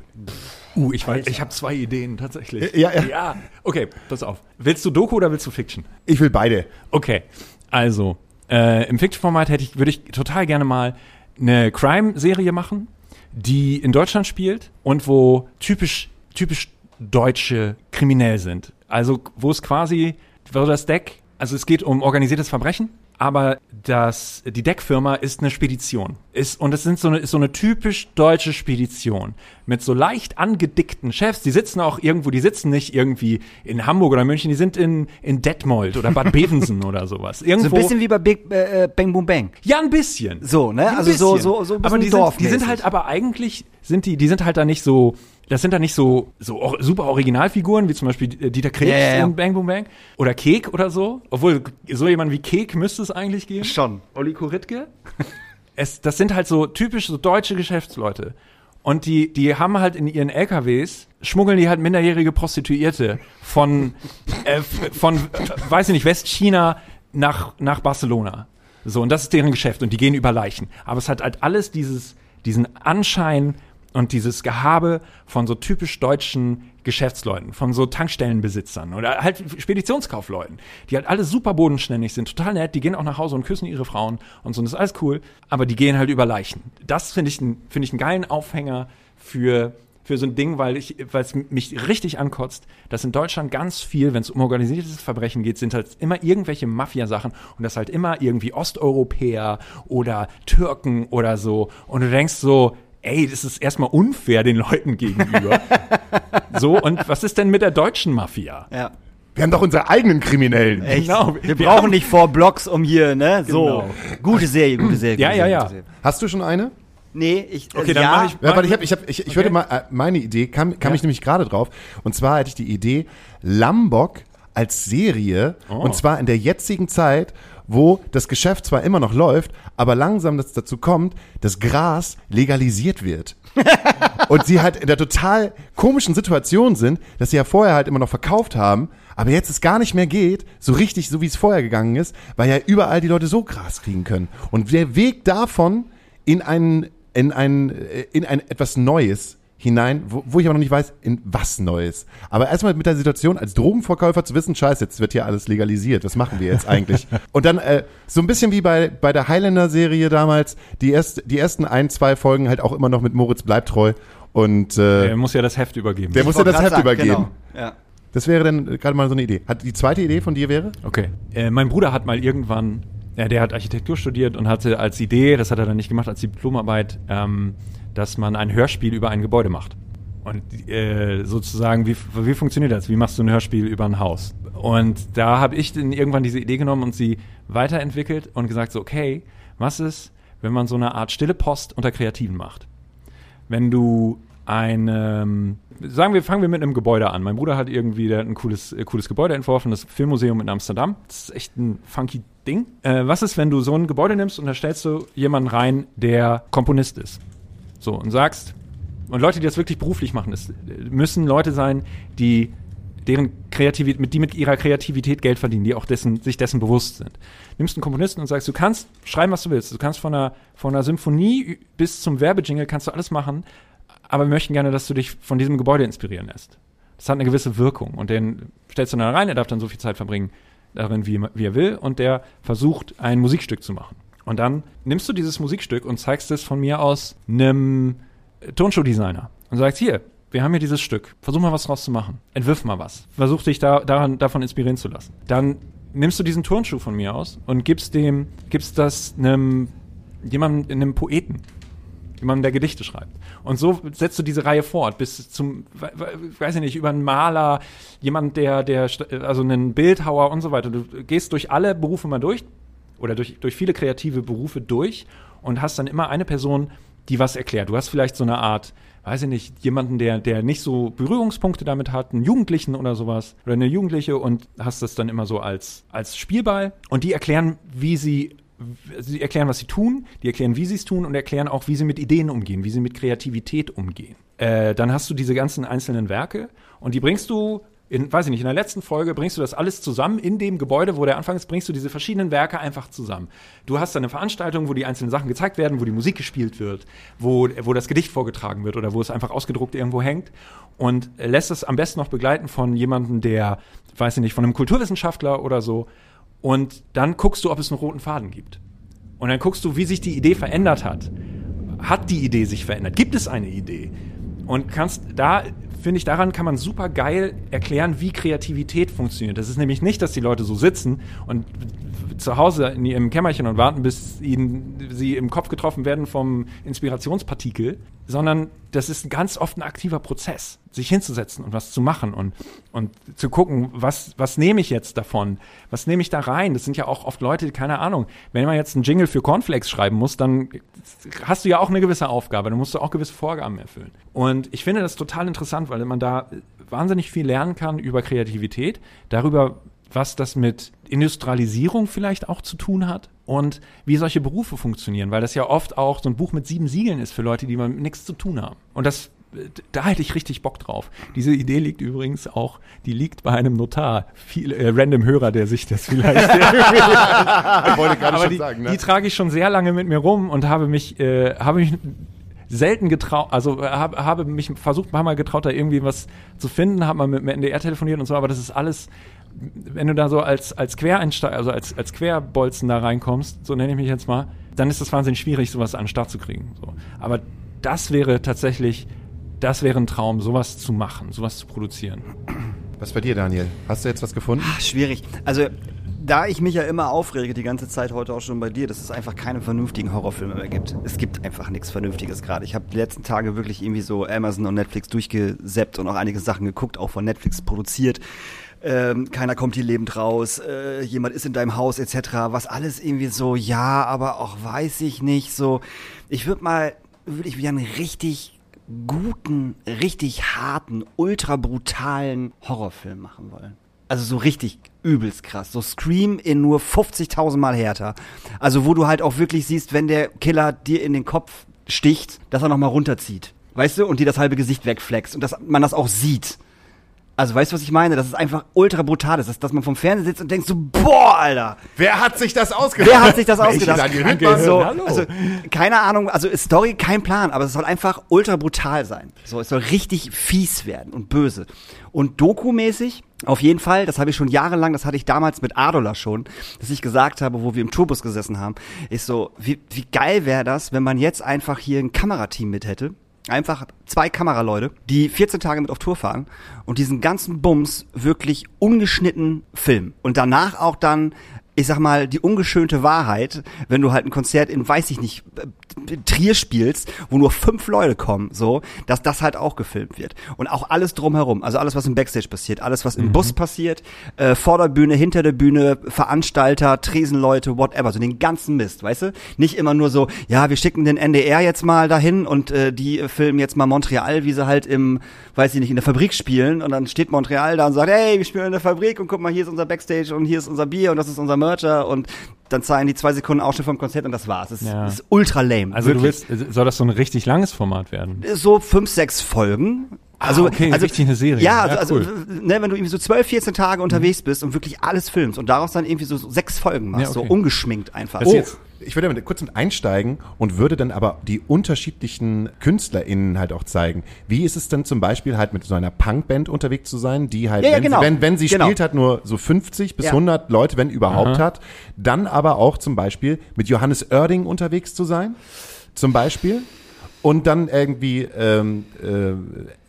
Uh, ich weiß, ich habe zwei Ideen tatsächlich. Ja, ja. ja. Okay, pass auf. Willst du Doku oder willst du Fiction? Ich will beide. Okay, also äh, im Fiction-Format hätte ich, würde ich total gerne mal eine Crime-Serie machen, die in Deutschland spielt und wo typisch typisch Deutsche kriminell sind. Also wo es quasi, wo das Deck, also es geht um organisiertes Verbrechen, aber das, die Deckfirma ist eine Spedition. Ist, und es sind so eine, ist so eine typisch deutsche Spedition. Mit so leicht angedickten Chefs. Die sitzen auch irgendwo, die sitzen nicht irgendwie in Hamburg oder München, die sind in, in Detmold oder Bad Bevensen oder sowas. So Irgendwo. ein bisschen wie bei Big äh, äh, Bang Boom Bang. Ja, ein bisschen. So, ne? Ein Also so, bisschen. so, so ein bisschen aber die sind, die sind halt aber eigentlich, sind die, die sind halt da nicht so, das sind da nicht so, so super Originalfiguren, wie zum Beispiel äh, Dieter Krebs ja. in Bang Boom Bang. Oder Kek oder so. Obwohl, so jemand wie Kek müsste es eigentlich geben. Schon. Olli Koritke. es, das sind halt so typisch so deutsche Geschäftsleute. Und die, die haben halt in ihren LKWs, schmuggeln die halt minderjährige Prostituierte von, äh, von, äh, weiß ich nicht, Westchina nach, nach Barcelona. So, und das ist deren Geschäft und die gehen über Leichen. Aber es hat halt alles dieses, diesen Anschein und dieses Gehabe von so typisch deutschen Geschäftsleuten, von so Tankstellenbesitzern oder halt Speditionskaufleuten, die halt alle super bodenständig sind, total nett, die gehen auch nach Hause und küssen ihre Frauen und so, und das ist alles cool, aber die gehen halt über Leichen. Das finde ich, finde ich einen geilen Aufhänger für für so ein Ding, weil ich, weil es mich richtig ankotzt, dass in Deutschland ganz viel, wenn es um organisiertes Verbrechen geht, sind halt immer irgendwelche Mafia-Sachen und das halt immer irgendwie Osteuropäer oder Türken oder so. Und du denkst so, ey, das ist erstmal unfair den Leuten gegenüber. so, und was ist denn mit der deutschen Mafia? Ja. Wir haben doch unsere eigenen Kriminellen. Echt? Genau. Wir, Wir brauchen haben- nicht vor Blocks um hier, ne? So. Genau. Gute Serie, gute Serie. Gute Ja, ja, Serie, ja. Serie. Hast du schon eine? Nee, ich. Okay, äh, dann ja, mach ich- Ja, warte, ich, hab, ich, hab, ich, ich Okay. würde mal, äh, meine Idee kam, kam Ja. ich nämlich gerade drauf. Und zwar hatte ich die Idee, Lambok als Serie, Oh. und zwar in der jetzigen Zeit, wo das Geschäft zwar immer noch läuft, aber langsam das dazu kommt, dass Gras legalisiert wird. und sie halt in der total komischen Situation sind, dass sie ja vorher halt immer noch verkauft haben, aber jetzt es gar nicht mehr geht, so richtig, so wie es vorher gegangen ist, weil ja überall die Leute so Gras kriegen können. Und der Weg davon in ein, in ein, äh, in ein etwas Neues hinein, wo, wo ich aber noch nicht weiß, in was Neues. Aber erstmal mit der Situation als Drogenverkäufer zu wissen, scheiße, jetzt wird hier alles legalisiert, was machen wir jetzt eigentlich? Und dann äh, so ein bisschen wie bei, bei der Highlander-Serie damals, die, erst, die ersten ein, zwei Folgen halt auch immer noch mit Moritz Bleibtreu und äh, Er muss ja das Heft übergeben. der muss ja das Heft sagen, übergeben. Genau. Ja. Das wäre dann äh, gerade mal so eine Idee. Hat die zweite Idee von dir wäre? Okay. Äh, mein Bruder hat mal irgendwann, ja, der hat Architektur studiert und hatte als Idee, das hat er dann nicht gemacht als Diplomarbeit, ähm, dass man ein Hörspiel über ein Gebäude macht. Und äh, sozusagen, wie, wie funktioniert das? Wie machst du ein Hörspiel über ein Haus? Und da habe ich dann irgendwann diese Idee genommen und sie weiterentwickelt und gesagt, so, okay, was ist, wenn man so eine Art stille Post unter Kreativen macht? Wenn du ein, ähm, sagen wir, fangen wir mit einem Gebäude an. Mein Bruder hat irgendwie der hat ein cooles, äh, cooles Gebäude entworfen, das Filmmuseum in Amsterdam. Das ist echt ein funky Ding. Äh, was ist, wenn du so ein Gebäude nimmst und da stellst du jemanden rein, der Komponist ist? So, und sagst, und Leute, die das wirklich beruflich machen, es müssen Leute sein, die deren Kreativität, mit, die mit ihrer Kreativität Geld verdienen, die auch dessen, sich dessen bewusst sind. Nimmst einen Komponisten und sagst, du kannst schreiben, was du willst. Du kannst von einer, von einer Symphonie bis zum Werbejingle kannst du alles machen, aber wir möchten gerne, dass du dich von diesem Gebäude inspirieren lässt. Das hat eine gewisse Wirkung und den stellst du dann rein, er darf dann so viel Zeit verbringen darin, wie, wie er will und der versucht, ein Musikstück zu machen. Und dann nimmst du dieses Musikstück und zeigst es von mir aus einem Tonschuhdesigner und sagst, hier, wir haben hier dieses Stück, versuch mal was draus zu machen. Entwirf mal was. Versuch dich da, daran, davon inspirieren zu lassen. Dann nimmst du diesen Turnschuh von mir aus und gibst dem, gibst das einem, jemandem, einem Poeten. Jemandem, der Gedichte schreibt. Und so setzt du diese Reihe fort, bis zum, we- we- weiß ich nicht, über einen Maler, jemand, der, der, also einen Bildhauer und so weiter. Du gehst durch alle Berufe mal durch oder durch, durch viele kreative Berufe durch und hast dann immer eine Person, die was erklärt. Du hast vielleicht so eine Art, weiß ich nicht, jemanden, der, der nicht so Berührungspunkte damit hat, einen Jugendlichen oder sowas oder eine Jugendliche und hast das dann immer so als, als Spielball und die erklären, wie sie Sie erklären, was sie tun, die erklären, wie sie es tun und erklären auch, wie sie mit Ideen umgehen, wie sie mit Kreativität umgehen. Äh, dann hast du diese ganzen einzelnen Werke und die bringst du in, weiß ich nicht, in der letzten Folge bringst du das alles zusammen in dem Gebäude, wo der Anfang ist, bringst du diese verschiedenen Werke einfach zusammen. Du hast dann eine Veranstaltung, wo die einzelnen Sachen gezeigt werden, wo die Musik gespielt wird, wo, wo das Gedicht vorgetragen wird oder wo es einfach ausgedruckt irgendwo hängt und lässt es am besten noch begleiten von jemandem, der, weiß ich nicht, von einem Kulturwissenschaftler oder so. Und dann guckst du, ob es einen roten Faden gibt. Und dann guckst du, wie sich die Idee verändert hat. Hat die Idee sich verändert? Gibt es eine Idee? Und kannst da, finde ich, daran kann man super geil erklären, wie Kreativität funktioniert. Das ist nämlich nicht, dass die Leute so sitzen und zu Hause in ihrem Kämmerchen und warten, bis ihnen sie im Kopf getroffen werden vom Inspirationspartikel, sondern das ist ganz oft ein aktiver Prozess, sich hinzusetzen und was zu machen und, und zu gucken, was, was nehme ich jetzt davon? Was nehme ich da rein? Das sind ja auch oft Leute, keine Ahnung, wenn man jetzt einen Jingle für Cornflakes schreiben muss, dann hast du ja auch eine gewisse Aufgabe, dann musst du auch gewisse Vorgaben erfüllen. Und ich finde das total interessant, weil man da wahnsinnig viel lernen kann über Kreativität, darüber, was das mit Industrialisierung vielleicht auch zu tun hat und wie solche Berufe funktionieren, weil das ja oft auch so ein Buch mit sieben Siegeln ist für Leute, die damit nichts zu tun haben. Und das da hätte ich richtig Bock drauf. Diese Idee liegt übrigens auch, die liegt bei einem Notar. Viel, äh, random Hörer, der sich das vielleicht. Ich wollte gerade Aber schon die, sagen, ne? die trage ich schon sehr lange mit mir rum und habe mich, äh, habe mich selten getraut, also hab, habe mich versucht, ein paar Mal getraut, da irgendwie was zu finden, habe mal mit dem NDR telefoniert und so, aber das ist alles, wenn du da so als, als Quereinsteiger, also als, als Querbolzen da reinkommst, so nenne ich mich jetzt mal, dann ist es wahnsinnig schwierig, sowas an den Start zu kriegen. So. Aber das wäre tatsächlich, das wäre ein Traum, sowas zu machen, sowas zu produzieren. Was bei dir, Daniel? Hast du jetzt was gefunden? Ach, schwierig. Also, da ich mich ja immer aufrege, die ganze Zeit heute auch schon bei dir, dass es einfach keine vernünftigen Horrorfilme mehr gibt. Es gibt einfach nichts Vernünftiges gerade. Ich habe die letzten Tage wirklich irgendwie so Amazon und Netflix durchgeseppt und auch einige Sachen geguckt, auch von Netflix produziert. Ähm, keiner kommt hier lebend raus, äh, jemand ist in deinem Haus etc. Was alles irgendwie so, ja, aber auch weiß ich nicht. So, ich würde mal, würde ich wieder einen richtig guten, richtig harten, ultra brutalen Horrorfilm machen wollen. Also so richtig übelst krass. So Scream in nur 50.000 Mal härter. Also wo du halt auch wirklich siehst, wenn der Killer dir in den Kopf sticht, dass er nochmal runterzieht. Weißt du? Und dir das halbe Gesicht wegflext. Und dass man das auch sieht. Also weißt du, was ich meine? Dass es einfach ultra brutal ist. Dass, dass man vom Fernseher sitzt und denkt so, boah, Alter. Wer hat sich das ausgedacht? Wer hat sich das ausgedacht? So, also, keine Ahnung, also Story kein Plan, aber es soll einfach ultra brutal sein. So, es soll richtig fies werden und böse. Und dokumäßig, auf jeden Fall, das habe ich schon jahrelang, das hatte ich damals mit Adola schon, dass ich gesagt habe, wo wir im Tourbus gesessen haben, ist so, wie, wie geil wäre das, wenn man jetzt einfach hier ein Kamerateam mit hätte Einfach zwei Kameraleute, die 14 Tage mit auf Tour fahren und diesen ganzen Bums wirklich ungeschnitten filmen. Und danach auch dann ich sag mal, die ungeschönte Wahrheit, wenn du halt ein Konzert in, weiß ich nicht, Trier spielst, wo nur fünf Leute kommen, so, dass das halt auch gefilmt wird. Und auch alles drumherum, also alles, was im Backstage passiert, alles, was im Mhm. Bus passiert, äh, vor der Bühne, hinter der Bühne, Veranstalter, Tresenleute, whatever, so den ganzen Mist, weißt du? Nicht immer nur so, ja, wir schicken den NDR jetzt mal dahin und äh, die filmen jetzt mal Montreal, wie sie halt im, weiß ich nicht, in der Fabrik spielen und dann steht Montreal da und sagt, hey, wir spielen in der Fabrik und guck mal, hier ist unser Backstage und hier ist unser Bier und das ist unser Mercher und dann zeigen die zwei Sekunden Ausschnitt vom Konzert und das war's. Das ist, Ja. ist ultra lame. Also du willst, soll das so ein richtig langes Format werden? so fünf, sechs Folgen. Also, Ah, okay, also richtig eine Serie. Ja, Ja, also, cool. also ne, wenn du irgendwie so 12, 14 Tage unterwegs bist und wirklich alles filmst und daraus dann irgendwie so, so sechs Folgen machst, Ja, so okay. ungeschminkt einfach. Das Oh, jetzt- ich würde damit kurz mit einsteigen und würde dann aber die unterschiedlichen KünstlerInnen halt auch zeigen. Wie ist es denn zum Beispiel halt mit so einer Punkband unterwegs zu sein, die halt, Ja, ja, wenn, genau. sie, wenn, wenn sie Genau. spielt, halt nur so 50 bis Ja. 100 Leute, wenn überhaupt hat. Dann aber auch zum Beispiel mit Johannes Oerding unterwegs zu sein, zum Beispiel. Und dann irgendwie ähm, äh,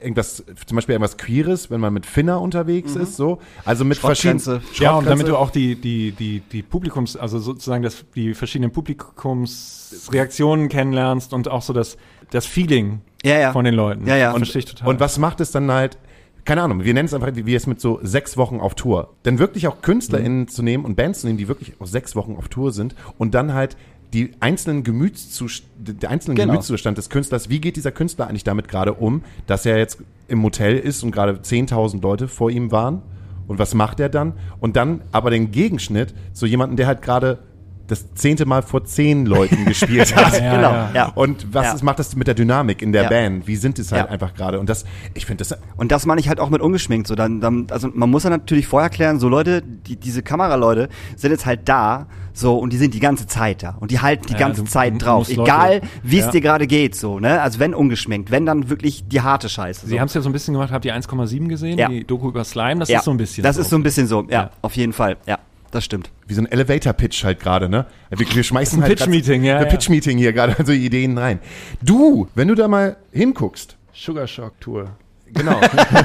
irgendwas, zum Beispiel irgendwas Queeres, wenn man mit Finner unterwegs ist, so. Also mit verschiedenen. Mhm. Ja, und damit du auch die, die, die, die Publikums, also sozusagen das, die verschiedenen Publikumsreaktionen kennenlernst und auch so das, das Feeling Ja, ja. von den Leuten. Ja, ja. Und, Verstehe ich total. Und was macht es dann halt? Keine Ahnung, wir nennen es einfach, wie wir es mit so sechs Wochen auf Tour. Denn wirklich auch KünstlerInnen zu nehmen und Bands zu nehmen, die wirklich auch sechs Wochen auf Tour sind und dann halt die einzelnen Gemütszust der einzelnen Genau. Gemütszustand des Künstlers, wie geht dieser Künstler eigentlich damit gerade um, dass er jetzt im Motel ist und gerade 10.000 Leute vor ihm waren und was macht er dann? Und dann aber den Gegenschnitt zu jemandem, der halt gerade das zehnte Mal vor zehn Leuten gespielt hat. Ja, genau, ja. ja. Und was Ja. ist, macht das mit der Dynamik in der Ja. Band? Wie sind es halt Ja. einfach gerade? Und das, ich finde das, Und das meine ich halt auch mit ungeschminkt. So, dann, dann, also man muss ja natürlich vorher klären, so Leute, die, diese Kameraleute sind jetzt halt da, so, und die sind die ganze Zeit da. Und die halten die Ja, ganze Zeit drauf. Egal, wie es Ja. dir gerade geht, so, ne? Also wenn ungeschminkt, wenn dann wirklich die harte Scheiße. Sie so. haben es ja so ein bisschen gemacht, habt ihr 1,7 gesehen? Ja. Die Doku über Slime, das ja, ist so ein bisschen Das ist so ein bisschen so, ja, Ja. auf jeden Fall, ja. Das stimmt. wie so ein Elevator-Pitch halt gerade, ne? Wir, wir schmeißen Ein halt Pitch-Meeting, ja, Ein. Pitch-Meeting hier gerade, also Ideen rein. Du, wenn du da mal hinguckst, Sugar Shock Tour. genau.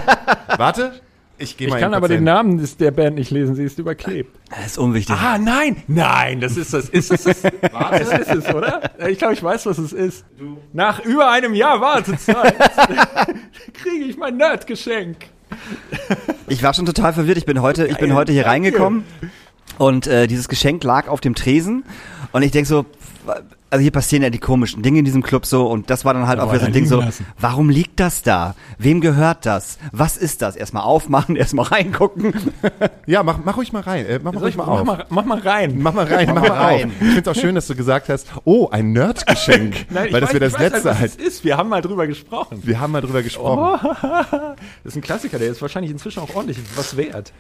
Warte, ich Ich kann aber den. Namen des, der Band nicht lesen, sie ist überklebt. Das ist unwichtig. Ah, nein! Nein, das ist das. Ist es es? Das ist es, oder? Ich glaube, ich weiß, was es ist. Nach über einem Jahr Wartezeit kriege ich mein Nerdgeschenk. Ich war schon total verwirrt. Ich bin heute, ich bin heute hier reingekommen und äh, dieses Geschenk lag auf dem Tresen und ich denk so, also hier passieren ja die komischen Dinge in diesem Club so und das war dann halt Aber auch wieder so ein Ding so, lassen. warum liegt das da? Wem gehört das? Was ist das? Erstmal aufmachen, erstmal reingucken. Ja, mach, mach ruhig mal rein. Äh, mach Soll ruhig mal mach, auf. mal, mach mal rein. Mach mal rein, mach mal rein. auf. Ich finde es auch schön, dass du gesagt hast, oh, ein Nerdgeschenk. Nein, weil das wir das weiß letzte halt, halt. was es ist. Wir haben mal drüber gesprochen. Wir haben mal drüber gesprochen. Das ist ein Klassiker, der ist wahrscheinlich inzwischen auch ordentlich was wert.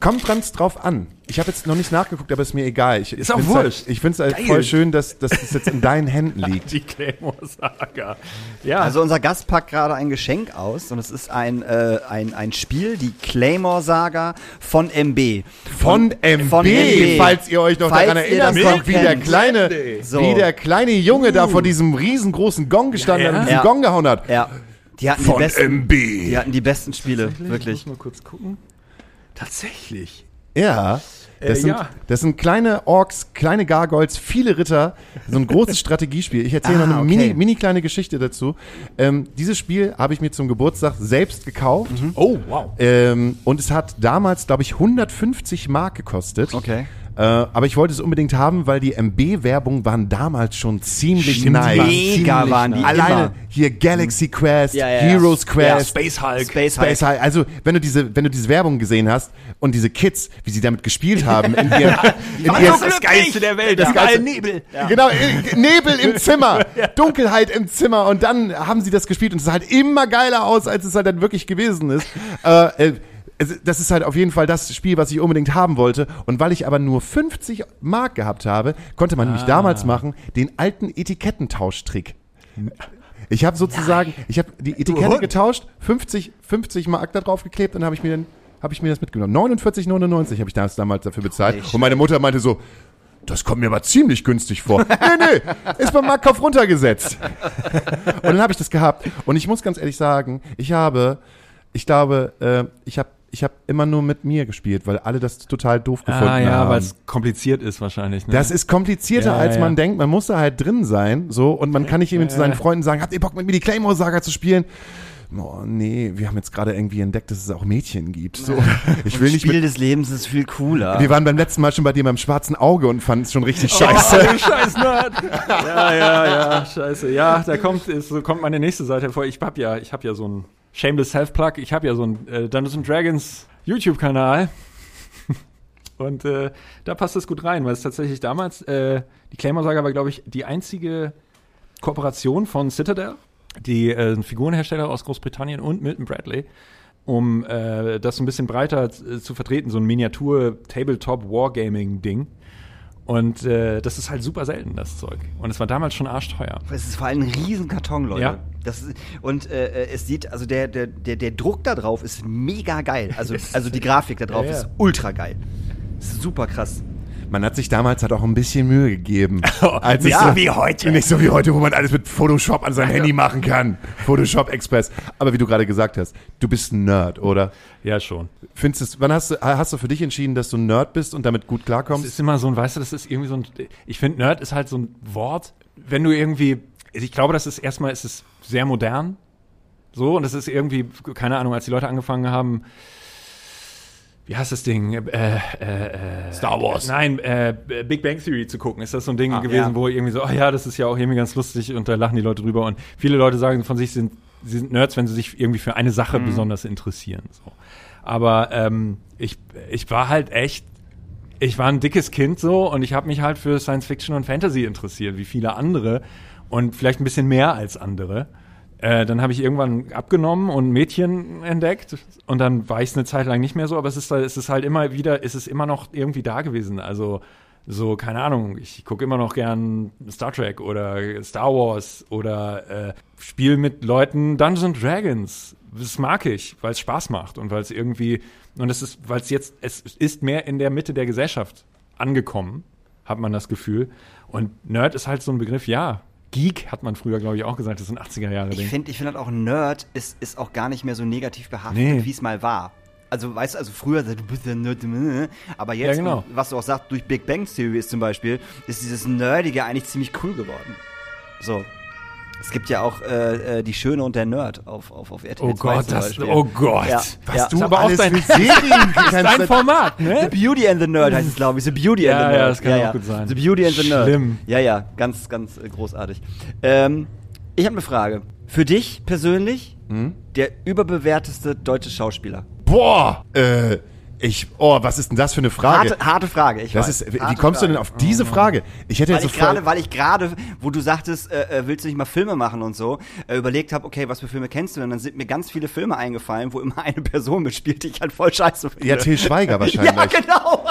Kommt ganz drauf an. Ich habe jetzt noch nicht nachgeguckt, aber ist mir egal. Ich, Ist auch wurscht. Halt, ich finde es halt Geil. voll schön, dass, dass das jetzt in deinen Händen liegt. Die Claymore-Saga. Ja, Also unser Gast packt gerade ein Geschenk aus und es ist ein, äh, ein, ein Spiel, die Claymore Saga von MB. Von MB, Von MB. falls ihr euch noch Falls daran noch könnt, wie der kleine, So. wie der kleine Junge da vor diesem riesengroßen Gong gestanden Ja, ja. hat und diesen Ja. Gong gehauen hat. Ja. Die hatten Von die besten, MB. die hatten die besten Spiele, Ich wirklich. muss mal kurz gucken. Tatsächlich. Ja. Das, Äh, sind, ja. das sind kleine Orks, kleine Gargoyles, viele Ritter, so ein großes Strategiespiel. Ich erzähle Ah, noch eine okay. mini, mini kleine Geschichte dazu. Ähm, dieses Spiel habe ich mir zum Geburtstag selbst gekauft. Oh, wow. Ähm, und es hat damals, glaube ich, 150 Mark gekostet. Okay. Äh, aber ich wollte es unbedingt haben, weil die MB-Werbung waren damals schon ziemlich Stimmt, die nice. Mega waren die. Alleine immer. hier Galaxy Quest, Ja, ja, ja. Heroes Ja, Quest, Space Hulk. Space Hulk. Space Hulk. Also, wenn du diese, wenn du diese Werbung gesehen hast und diese Kids, wie sie damit gespielt haben, in ihr, in Das ihr, ist das Geilste der Welt. Das Geilste- geile Nebel. Genau, äh, Nebel im Zimmer, Dunkelheit im Zimmer und dann haben sie das gespielt und es sah halt immer geiler aus, als es halt dann wirklich gewesen ist. Äh, äh, das ist halt auf jeden Fall das Spiel, was ich unbedingt haben wollte. Und weil ich aber nur 50 Mark gehabt habe, konnte man nämlich damals machen, den alten Etikettentauschtrick. Ich habe sozusagen, ich habe die Etikette getauscht, 50, 50 Mark da drauf geklebt und habe ich mir dann habe ich mir das mitgenommen. 49,99 habe ich damals, damals dafür bezahlt. Und meine Mutter meinte so, das kommt mir aber ziemlich günstig vor. nee, nee, ist beim Marktkauf runtergesetzt. und dann habe ich das gehabt. Und ich muss ganz ehrlich sagen, ich habe, ich glaube, äh, ich habe ich habe immer nur mit mir gespielt, weil alle das total doof gefunden Ah ja, haben. weil es kompliziert ist wahrscheinlich. Ne? Das ist komplizierter, Ja, als ja, man denkt. Man muss da halt drin sein, so, und man kann nicht eben zu seinen ja. Freunden sagen, habt ihr Bock mit mir die Claymore-Saga zu spielen? Oh, nee, wir haben jetzt gerade irgendwie entdeckt, dass es auch Mädchen gibt. So, ich will nicht Spiel mit, des Lebens ist viel cooler. wir waren beim letzten Mal schon bei dir beim schwarzen Auge und fanden es schon richtig Oh, scheiße. du scheiß Nerd. Ja, ja, ja, scheiße. Ja, da kommt, ist, so kommt meine nächste Seite hervor. Ich hab ja, ich hab ja so ein Shameless Self-Plug. Ich hab ja so ein äh, Dungeons and Dragons YouTube-Kanal. Und äh, da passt das gut rein, weil es tatsächlich damals, äh, die Claymore-Saga war, glaube ich, die einzige Kooperation von Citadel, die äh, Figurenhersteller aus Großbritannien und Milton Bradley, um äh, das so ein bisschen breiter äh, zu vertreten, so ein Miniatur-Tabletop-Wargaming-Ding. Und äh, das ist halt super selten, das Zeug. Und es war damals schon arschteuer. Es ist vor allem ein riesen Karton, Leute. Ja. Das ist, und äh, es sieht, also der, der, der, der Druck da drauf ist mega geil. Also, also die Grafik da drauf Ja, ja. ist ultra geil. Ist super krass. Man hat sich damals halt auch ein bisschen Mühe gegeben. Als Nicht es so wie heute. Nicht so wie heute, wo man alles mit Photoshop an seinem Handy machen kann. Photoshop Express. Aber wie du gerade gesagt hast, du bist ein Nerd, oder? Ja, schon. Findest du, wann hast du, hast du für dich entschieden, dass du ein Nerd bist und damit gut klarkommst? ist immer so ein, weißt du, das ist irgendwie so ein, ich finde Nerd ist halt so ein Wort, wenn du irgendwie, ich glaube, das ist erstmal, ist es sehr modern, so, und das ist irgendwie, keine Ahnung, als die Leute angefangen haben, wie heißt das Ding? Äh, äh, äh, Star Wars. Nein, äh, Big Bang Theory zu gucken. Ist das so ein Ding Ah, gewesen, ja. wo irgendwie so, oh ja, das ist ja auch irgendwie ganz lustig und da lachen die Leute drüber. Und viele Leute sagen von sich, sie sind, sie sind Nerds, wenn sie sich irgendwie für eine Sache besonders interessieren. So. Aber ähm, ich, ich war halt echt ich war ein dickes Kind so und ich habe mich halt für Science Fiction und Fantasy interessiert, wie viele andere und vielleicht ein bisschen mehr als andere. Äh, dann habe ich irgendwann abgenommen und Mädchen entdeckt und dann war ich es eine Zeit lang nicht mehr so, aber es ist, es ist halt immer wieder, es ist immer noch irgendwie da gewesen. Also so, keine Ahnung, ich gucke immer noch gern Star Trek oder Star Wars oder äh, spiele mit Leuten Dungeons Dragons. Das mag ich, weil es Spaß macht und weil es irgendwie, und es ist, weil es jetzt, es ist mehr in der Mitte der Gesellschaft angekommen, hat man das Gefühl. Und Nerd ist halt so ein Begriff, ja. Geek hat man früher, glaube ich, auch gesagt, das ein 80er Jahre Ich finde ich find halt auch Nerd ist, ist auch gar nicht mehr so negativ behaftet, Nee. wie es mal war. Also, weißt du, also früher, du bist ja Nerd, aber jetzt, Ja, genau. was du auch sagst, durch Big Bang Theory ist zum Beispiel, ist dieses Nerdige eigentlich ziemlich cool geworden. So. Es gibt ja auch äh, äh, Die Schöne und der Nerd auf, auf, auf RTL Oh 2 Gott, zum das, oh Gott. Ja. Was ja. du Ist aber auch alles dein- Serien Dein kennst. Format, The ne? Beauty and the Nerd heißt es, glaube ich. The Beauty Ja, and the ja, Nerd. das kann auch gut sein. The Beauty and the Nerd. Schlimm. Ja, ja, ganz, ganz äh, großartig. Ähm, ich habe eine Frage. Für dich persönlich Hm? der überbewerteste deutsche Schauspieler? Boah, äh, ich, oh, was ist denn das für eine Frage? Harte, harte Frage, ich das weiß. ist, wie Harte kommst du denn Frage. auf diese Frage? Ich hätte Weil jetzt sofort, gerade, weil ich gerade, wo du sagtest, äh, äh, willst du nicht mal Filme machen und so, äh, überlegt habe, okay, was für Filme kennst du denn? Dann sind mir ganz viele Filme eingefallen, wo immer eine Person mitspielt, die ich halt voll scheiße finde. ja, Till Schweiger wahrscheinlich. Ja, genau.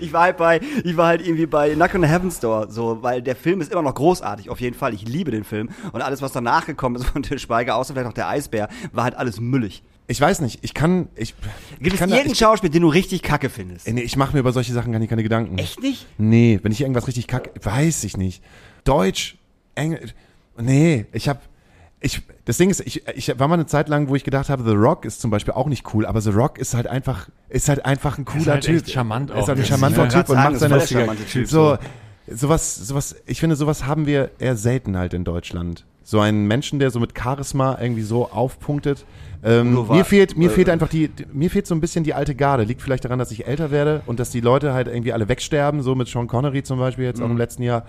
Ich war halt bei, ich war halt irgendwie bei Knock on the Heaven's Door, so, weil der Film ist immer noch großartig, auf jeden Fall. Ich liebe den Film. Und alles, was danach gekommen ist von Til Schweiger, außer vielleicht noch der Eisbär, war halt alles müllig. Ich weiß nicht, ich kann, ich, Gibt ich es kann da, irgendeinen Schauspiel, den du richtig kacke findest? nee, ich mache mir über solche Sachen gar nicht keine Gedanken. Echt nicht? Nee, wenn ich irgendwas richtig kacke, weiß ich nicht. Deutsch, Englisch, nee, ich habe, ich, das Ding ist, ich, ich war mal eine Zeit lang, wo ich gedacht habe, The Rock ist zum Beispiel auch nicht cool, aber The Rock ist halt einfach, ist halt einfach ein cooler halt Typ. echt charmant Er Ist auch. halt ein charmanter Typ und macht ist seine charmante Typ, so, sowas, sowas, ich finde, sowas haben wir eher selten halt in Deutschland. So einen Menschen, der so mit Charisma irgendwie so aufpunktet. Ähm, mir fehlt, mir äh, fehlt einfach die, mir fehlt so ein bisschen die alte Garde. Liegt vielleicht daran, dass ich älter werde und dass die Leute halt irgendwie alle wegsterben, so mit Sean Connery zum Beispiel jetzt auch Mhm. im letzten Jahr,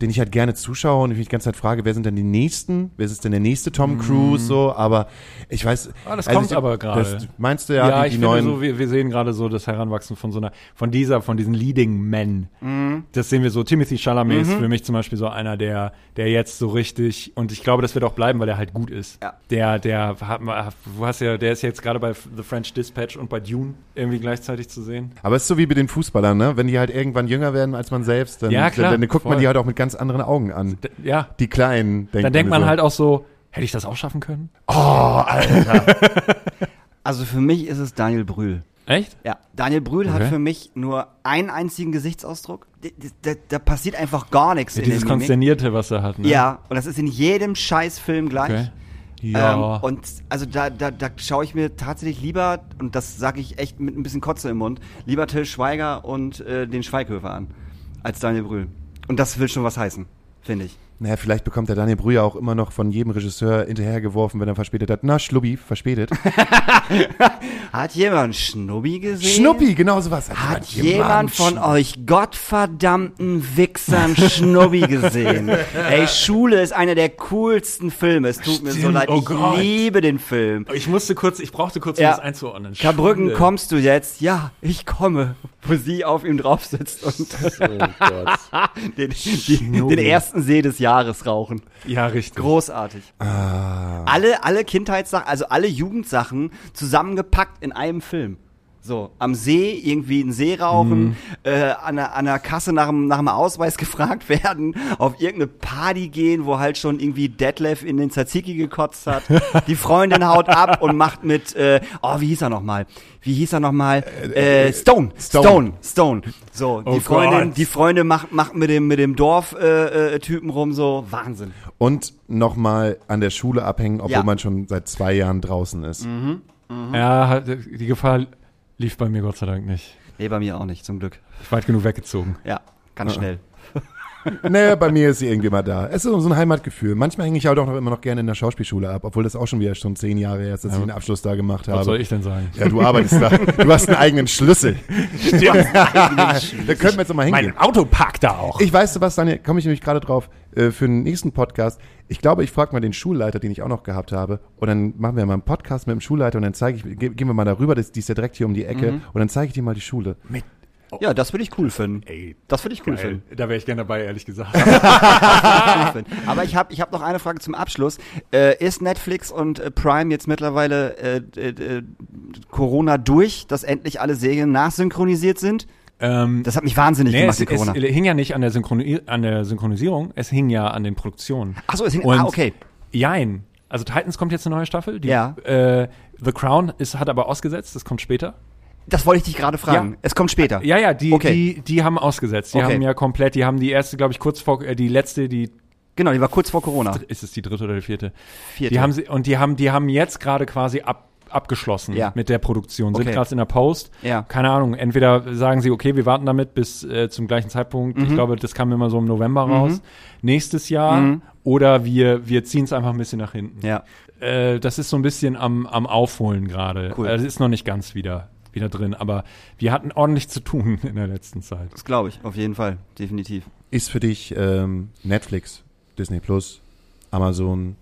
den ich halt gerne zuschaue und ich mich die ganze Zeit frage, wer sind denn die nächsten? Wer ist denn der nächste Tom Cruise? So, aber ich weiß. Mhm. Ah, das also kommt ich- aber gerade. Meinst du ja, Ja, die, ich die finde neuen. so, wir, wir sehen gerade so das Heranwachsen von so einer, von dieser, von diesen Leading Men. Mhm. Das sehen wir so. Timothy Chalamet ist für mich zum Beispiel so einer, der, der jetzt so richtig, und ich glaube, das wird auch bleiben, weil er halt gut ist. Ja. Der, der hat, du hast ja, der ist jetzt gerade bei The French Dispatch und bei Dune irgendwie gleichzeitig zu sehen. aber es ist so wie bei den Fußballern, ne? Wenn die halt irgendwann jünger werden als man selbst, dann, Ja, klar, dann, dann guckt man voll. die halt auch mit ganz anderen Augen an. D ja. Die Kleinen, denkt Dann denkt man so. halt auch so, hätte ich das auch schaffen können? Also für mich ist es Daniel Brühl. Echt? Ja, Daniel Brühl hat Okay. für mich nur einen einzigen Gesichtsausdruck. Da, da, da passiert einfach gar nichts Ja, in dieses. Konsternierte, was er hat. Ne? Ja, und das ist in jedem Scheißfilm gleich. Okay. Ja. Ähm, und also da, da, da schaue ich mir tatsächlich lieber, und das sage ich echt mit ein bisschen Kotze im Mund, lieber Till Schweiger und äh, den Schweighöfer an, als Daniel Brühl. Und das will schon was heißen, finde ich. Naja, vielleicht bekommt der Daniel Brüher auch immer noch von jedem Regisseur hinterhergeworfen, wenn er verspätet hat. Na, Schlubbi, verspätet. Hat jemand Schnubbi gesehen? Schnuppi, genau sowas. Hat jemand von euch gottverdammten Wichsern Schnubbi gesehen? Ey, Schule ist einer der coolsten Filme. Es tut mir so Stimmt, leid. oh ich Gott. liebe den Film. Ich musste kurz, ich brauchte kurz, um Ja. das einzuordnen. Karbrücken, Schule. kommst du jetzt? Ja, ich komme. Wo sie auf ihm drauf sitzt und den, die, den ersten See des Jahres rauchen. Ja, richtig. Großartig. Alle, alle Kindheitssachen, also alle Jugendsachen zusammengepackt in einem Film. So, am See irgendwie einen See rauchen, äh, an, der, an der Kasse nach dem, nach dem Ausweis gefragt werden, auf irgendeine Party gehen, wo halt schon irgendwie Detlef in den Tzatziki gekotzt hat. Die Freundin haut ab und macht mit, äh, oh, wie hieß er nochmal? Wie hieß er nochmal? Äh, Stone. Stone. Stone. Stone. So, die Oh Freundin, Gott. die Freunde macht, macht mit dem, mit dem Dorf-Typen äh, Typen rum so. Wahnsinn. Und nochmal an der Schule abhängen, obwohl Ja. man schon seit zwei Jahren draußen ist. Ja, hat- die Gefahr lief bei mir Gott sei Dank nicht. Nee, bei mir auch nicht, zum Glück. Ich weit genug weggezogen. Ja, ganz schnell. Naja, bei mir ist sie irgendwie immer da. Es ist so ein Heimatgefühl. Manchmal hänge ich halt auch noch immer noch gerne in der Schauspielschule ab, obwohl das auch schon wieder schon zehn Jahre her ist, dass ich den Abschluss da gemacht habe. Was soll ich denn sagen? Ja, du arbeitest da. Du hast einen eigenen Schlüssel. da können wir jetzt noch mal hingehen. Mein Auto parkt da auch. Ich weiß, Sebastian, komme ich nämlich gerade drauf, äh, für den nächsten Podcast. Ich glaube, ich frage mal den Schulleiter, den ich auch noch gehabt habe. Und dann machen wir mal einen Podcast mit dem Schulleiter und dann zeige ich, ge gehen wir mal darüber, das, die ist ja direkt hier um die Ecke. Mhm. Und dann zeige ich dir mal die Schule. Ja, das würde ich cool finden. Ey, Das würde ich cool geil. finden. Da wäre ich gerne dabei, ehrlich gesagt. Aber ich habe ich hab noch eine Frage zum Abschluss. Äh, ist Netflix und äh, Prime jetzt mittlerweile äh, äh, äh, Corona durch, dass endlich alle Serien nachsynchronisiert sind? ähm, Das hat mich wahnsinnig nee, gemacht, es, die Corona. es hing ja nicht an der, Synchroni an der Synchronisierung, es hing ja an den Produktionen. Ach so, es hing- Und ah, okay. Jein. Also Titans kommt jetzt eine neue Staffel. Die, Ja. The Crown ist, hat aber ausgesetzt, das kommt später. Das wollte ich dich gerade fragen. Ja. Es kommt später. Ja, ja, die, Okay. die, die haben ausgesetzt. Die Okay. haben ja komplett, die haben die erste, glaube ich, kurz vor, äh, die letzte, die, Genau, die war kurz vor Corona. ist es die dritte oder die vierte? Vierte. Die haben sie, und die haben, die haben jetzt gerade quasi ab, abgeschlossen Ja. mit der Produktion, sind Okay. gerade in der Post. Ja. Keine Ahnung, entweder sagen sie, okay, wir warten damit bis äh, zum gleichen Zeitpunkt. Mhm. Ich glaube, das kam immer so im November raus. Nächstes Jahr. Oder wir, wir ziehen es einfach ein bisschen nach hinten. Mhm. Ja. Äh, das ist so ein bisschen am, am Aufholen gerade. Cool. Also es ist noch nicht ganz wieder, wieder drin, aber wir hatten ordentlich zu tun in der letzten Zeit. Das glaube ich, auf jeden Fall. Definitiv. Ist für dich ähm, Netflix, Disney Plus, Amazon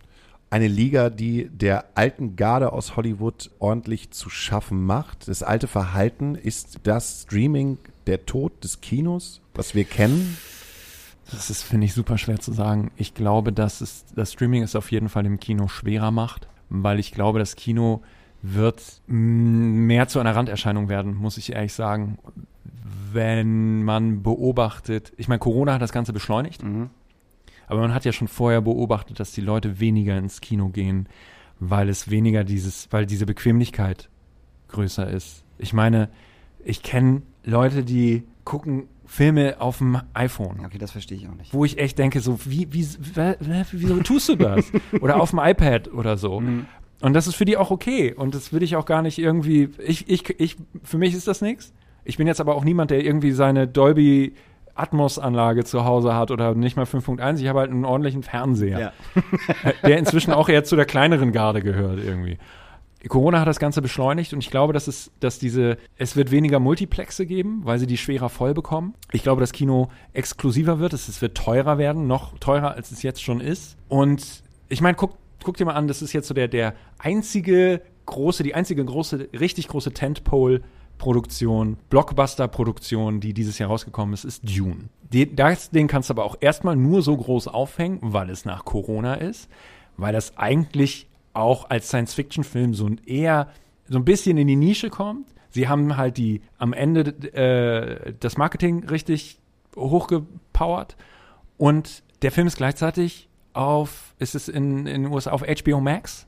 eine Liga, die der alten Garde aus Hollywood ordentlich zu schaffen macht? Das alte Verhalten, ist das Streaming der Tod des Kinos, was wir kennen? Das ist, finde ich, super schwer zu sagen. Ich glaube, dass es, das Streaming es auf jeden Fall im Kino schwerer macht, weil ich glaube, das Kino wird mehr zu einer Randerscheinung werden, muss ich ehrlich sagen. Wenn man beobachtet, ich meine, Corona hat das Ganze beschleunigt, aber man hat ja schon vorher beobachtet, dass die Leute weniger ins Kino gehen, weil es weniger dieses, weil diese Bequemlichkeit größer ist. Ich meine, ich kenne Leute, die gucken Filme auf dem iPhone Okay, das verstehe ich auch nicht. wo ich echt denke, so, wie, wie, wieso tust du das? oder auf dem iPad oder so. Und das ist für die auch okay. Und das würde ich auch gar nicht irgendwie, ich, ich, ich, für mich ist das nichts. Ich bin jetzt aber auch niemand, der irgendwie seine Dolby Atmos-Anlage zu Hause hat oder nicht mal 5.1. Ich habe halt einen ordentlichen Fernseher, Ja. der inzwischen auch eher zu der kleineren Garde gehört irgendwie. Corona hat das Ganze beschleunigt und ich glaube, dass es, dass diese, es wird weniger Multiplexe geben, weil sie die schwerer voll bekommen. Ich glaube, das Kino exklusiver wird, es, es wird teurer werden, noch teurer als es jetzt schon ist. Und ich meine, guck, guck dir mal an, das ist jetzt so der, der einzige große, die einzige große, richtig große Tentpole-Produktion, Blockbuster-Produktion, die dieses Jahr rausgekommen ist, ist Dune. Den, das, den kannst du aber auch erstmal nur so groß aufhängen, weil es nach Corona ist, weil das eigentlich auch als Science-Fiction-Film so ein eher so ein bisschen in die Nische kommt. Sie haben halt die am Ende äh, das Marketing richtig hochgepowert und der Film ist gleichzeitig auf, ist es in, in den USA auf HBO Max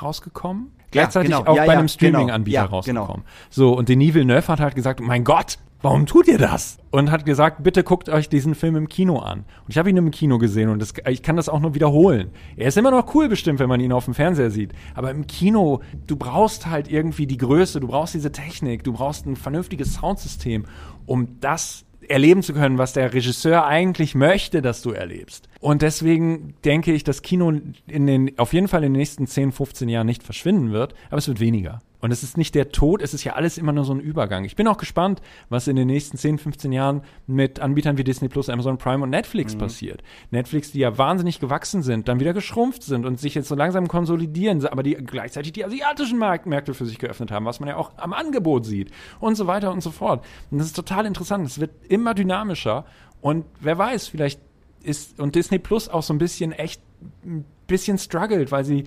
rausgekommen. gleichzeitig genau. auch Ja, bei ja, einem Streaming-Anbieter genau. Ja, genau. rausgekommen. So, und Denis Villeneuve hat halt gesagt, mein Gott, warum tut ihr das? Und hat gesagt, bitte guckt euch diesen Film im Kino an. Und ich habe ihn im Kino gesehen und das, ich kann das auch nur wiederholen. Er ist immer noch cool bestimmt, wenn man ihn auf dem Fernseher sieht. Aber im Kino, du brauchst halt irgendwie die Größe, du brauchst diese Technik, du brauchst ein vernünftiges Soundsystem, um das erleben zu können, was der Regisseur eigentlich möchte, dass du erlebst. Und deswegen denke ich, dass Kino in den, auf jeden Fall in den nächsten 10, 15 Jahren nicht verschwinden wird, aber es wird weniger. Und es ist nicht der Tod, es ist ja alles immer nur so ein Übergang. Ich bin auch gespannt, was in den nächsten 10, 15 Jahren mit Anbietern wie Disney Plus, Amazon Prime und Netflix passiert. Netflix, die ja wahnsinnig gewachsen sind, dann wieder geschrumpft sind und sich jetzt so langsam konsolidieren, aber die gleichzeitig die asiatischen Markt Märkte für sich geöffnet haben, was man ja auch am Angebot sieht und so weiter und so fort. Und das ist total interessant. Es wird immer dynamischer und wer weiß, vielleicht ist und Disney Plus auch so ein bisschen echt ein bisschen struggled, weil sie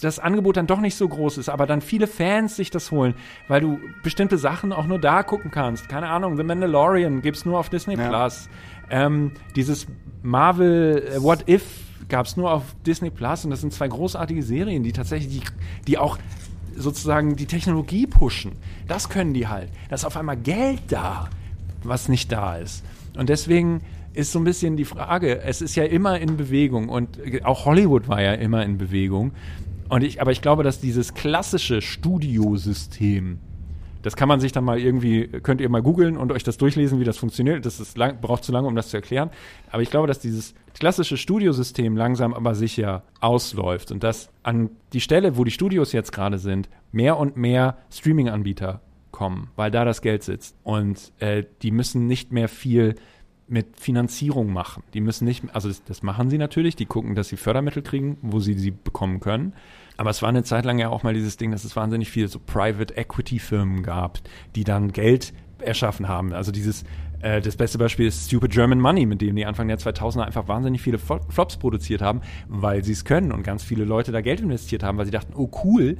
das Angebot dann doch nicht so groß ist, aber dann viele Fans sich das holen, weil du bestimmte Sachen auch nur da gucken kannst. Keine Ahnung, The Mandalorian gibt's nur auf Disney Ja. Plus. Ähm, dieses Marvel äh, What If gab's nur auf Disney Plus und das sind zwei großartige Serien, die tatsächlich, die, die auch sozusagen die Technologie pushen. Das können die halt. Da ist auf einmal Geld da, was nicht da ist. Und deswegen ist so ein bisschen die Frage, es ist ja immer in Bewegung und auch Hollywood war ja immer in Bewegung. Und ich, aber ich glaube, dass dieses klassische Studiosystem, das kann man sich dann mal irgendwie, könnt ihr mal googeln und euch das durchlesen, wie das funktioniert. Das ist lang, braucht zu lange, um das zu erklären. Aber ich glaube, dass dieses klassische Studiosystem langsam aber sicher ausläuft und dass an die Stelle, wo die Studios jetzt gerade sind, mehr und mehr Streaming-Anbieter kommen, weil da das Geld sitzt. Und äh, die müssen nicht mehr viel mit Finanzierung machen. Die müssen nicht, also das, das machen sie natürlich, die gucken, dass sie Fördermittel kriegen, wo sie sie bekommen können. Aber es war eine Zeit lang ja auch mal dieses Ding, dass es wahnsinnig viele so Private Equity Firmen gab, die dann Geld erschaffen haben. Also dieses, äh, das beste Beispiel ist Stupid German Money, mit dem die Anfang der 2000er einfach wahnsinnig viele Flo- Flops produziert haben, weil sie es können und ganz viele Leute da Geld investiert haben, weil sie dachten, oh cool,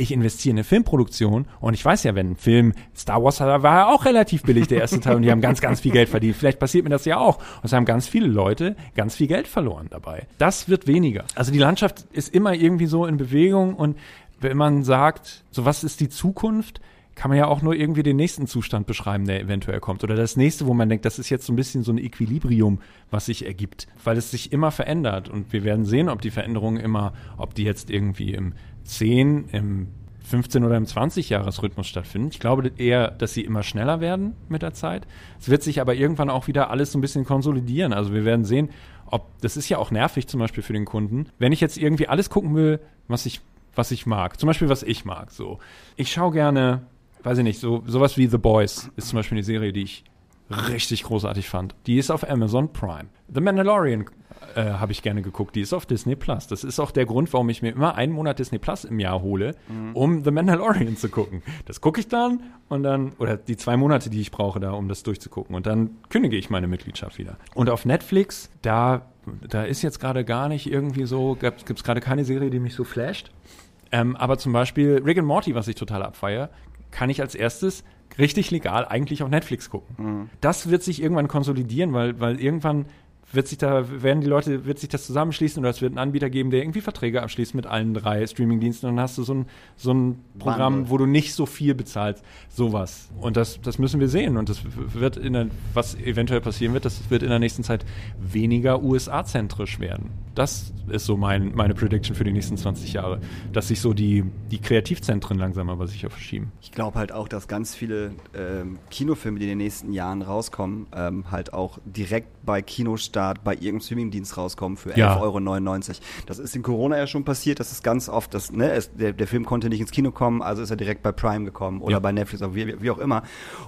ich investiere in eine Filmproduktion und ich weiß ja, wenn ein Film, Star Wars war ja auch relativ billig, der erste Teil, und die haben ganz, ganz viel Geld verdient. Vielleicht passiert mir das ja auch. Und es haben ganz viele Leute ganz viel Geld verloren dabei. Das wird weniger. Also die Landschaft ist immer irgendwie so in Bewegung und wenn man sagt, so was ist die Zukunft, kann man ja auch nur irgendwie den nächsten Zustand beschreiben, der eventuell kommt. Oder das nächste, wo man denkt, das ist jetzt so ein bisschen so ein Equilibrium, was sich ergibt. Weil es sich immer verändert. Und wir werden sehen, ob die Veränderungen immer, ob die jetzt irgendwie im 10, im 15 oder im 20-Jahres-Rhythmus stattfinden. Ich glaube eher, dass sie immer schneller werden mit der Zeit. Es wird sich aber irgendwann auch wieder alles so ein bisschen konsolidieren. Also wir werden sehen, ob, das ist ja auch nervig zum Beispiel für den Kunden. Wenn ich jetzt irgendwie alles gucken will, was ich, was ich mag, zum Beispiel was ich mag, so. Ich schaue gerne, weiß ich nicht, so, sowas wie The Boys ist zum Beispiel eine Serie, die ich richtig großartig fand. Die ist auf Amazon Prime. The Mandalorian äh, habe ich gerne geguckt. Die ist auf Disney Plus. Das ist auch der Grund, warum ich mir immer einen Monat Disney Plus im Jahr hole, um The Mandalorian zu gucken. Das gucke ich dann und dann, oder die zwei Monate, die ich brauche da, um das durchzugucken. Und dann kündige ich meine Mitgliedschaft wieder. Und auf Netflix, da, da ist jetzt gerade gar nicht irgendwie so, gibt es gerade keine Serie, die mich so flasht. Ähm, aber zum Beispiel Rick and Morty, was ich total abfeiere, kann ich als erstes richtig legal eigentlich auf Netflix gucken. Das wird sich irgendwann konsolidieren, weil, weil irgendwann wird sich da, werden die Leute, wird sich das zusammenschließen oder es wird einen Anbieter geben, der irgendwie Verträge abschließt mit allen drei Streamingdiensten und dann hast du so ein, so ein Programm, Bundle. wo du nicht so viel bezahlst. Sowas. Und das, das müssen wir sehen. Und das wird in der, was eventuell passieren wird, das wird in der nächsten Zeit weniger USA-zentrisch werden. Das ist so mein, meine Prediction für die nächsten 20 Jahre. Dass sich so die, die Kreativzentren langsam aber sicher verschieben. Ich glaube halt auch, dass ganz viele ähm, Kinofilme, die in den nächsten Jahren rauskommen, ähm, halt auch direkt bei Kinostart bei irgendeinem Streamingdienst rauskommen für 11,99 Ja. Euro. Das ist in Corona ja schon passiert, das ist ganz oft, das, ne, es, der, der Film konnte nicht ins Kino kommen, also ist er direkt bei Prime gekommen oder Ja. bei Netflix oder wie, wie auch immer.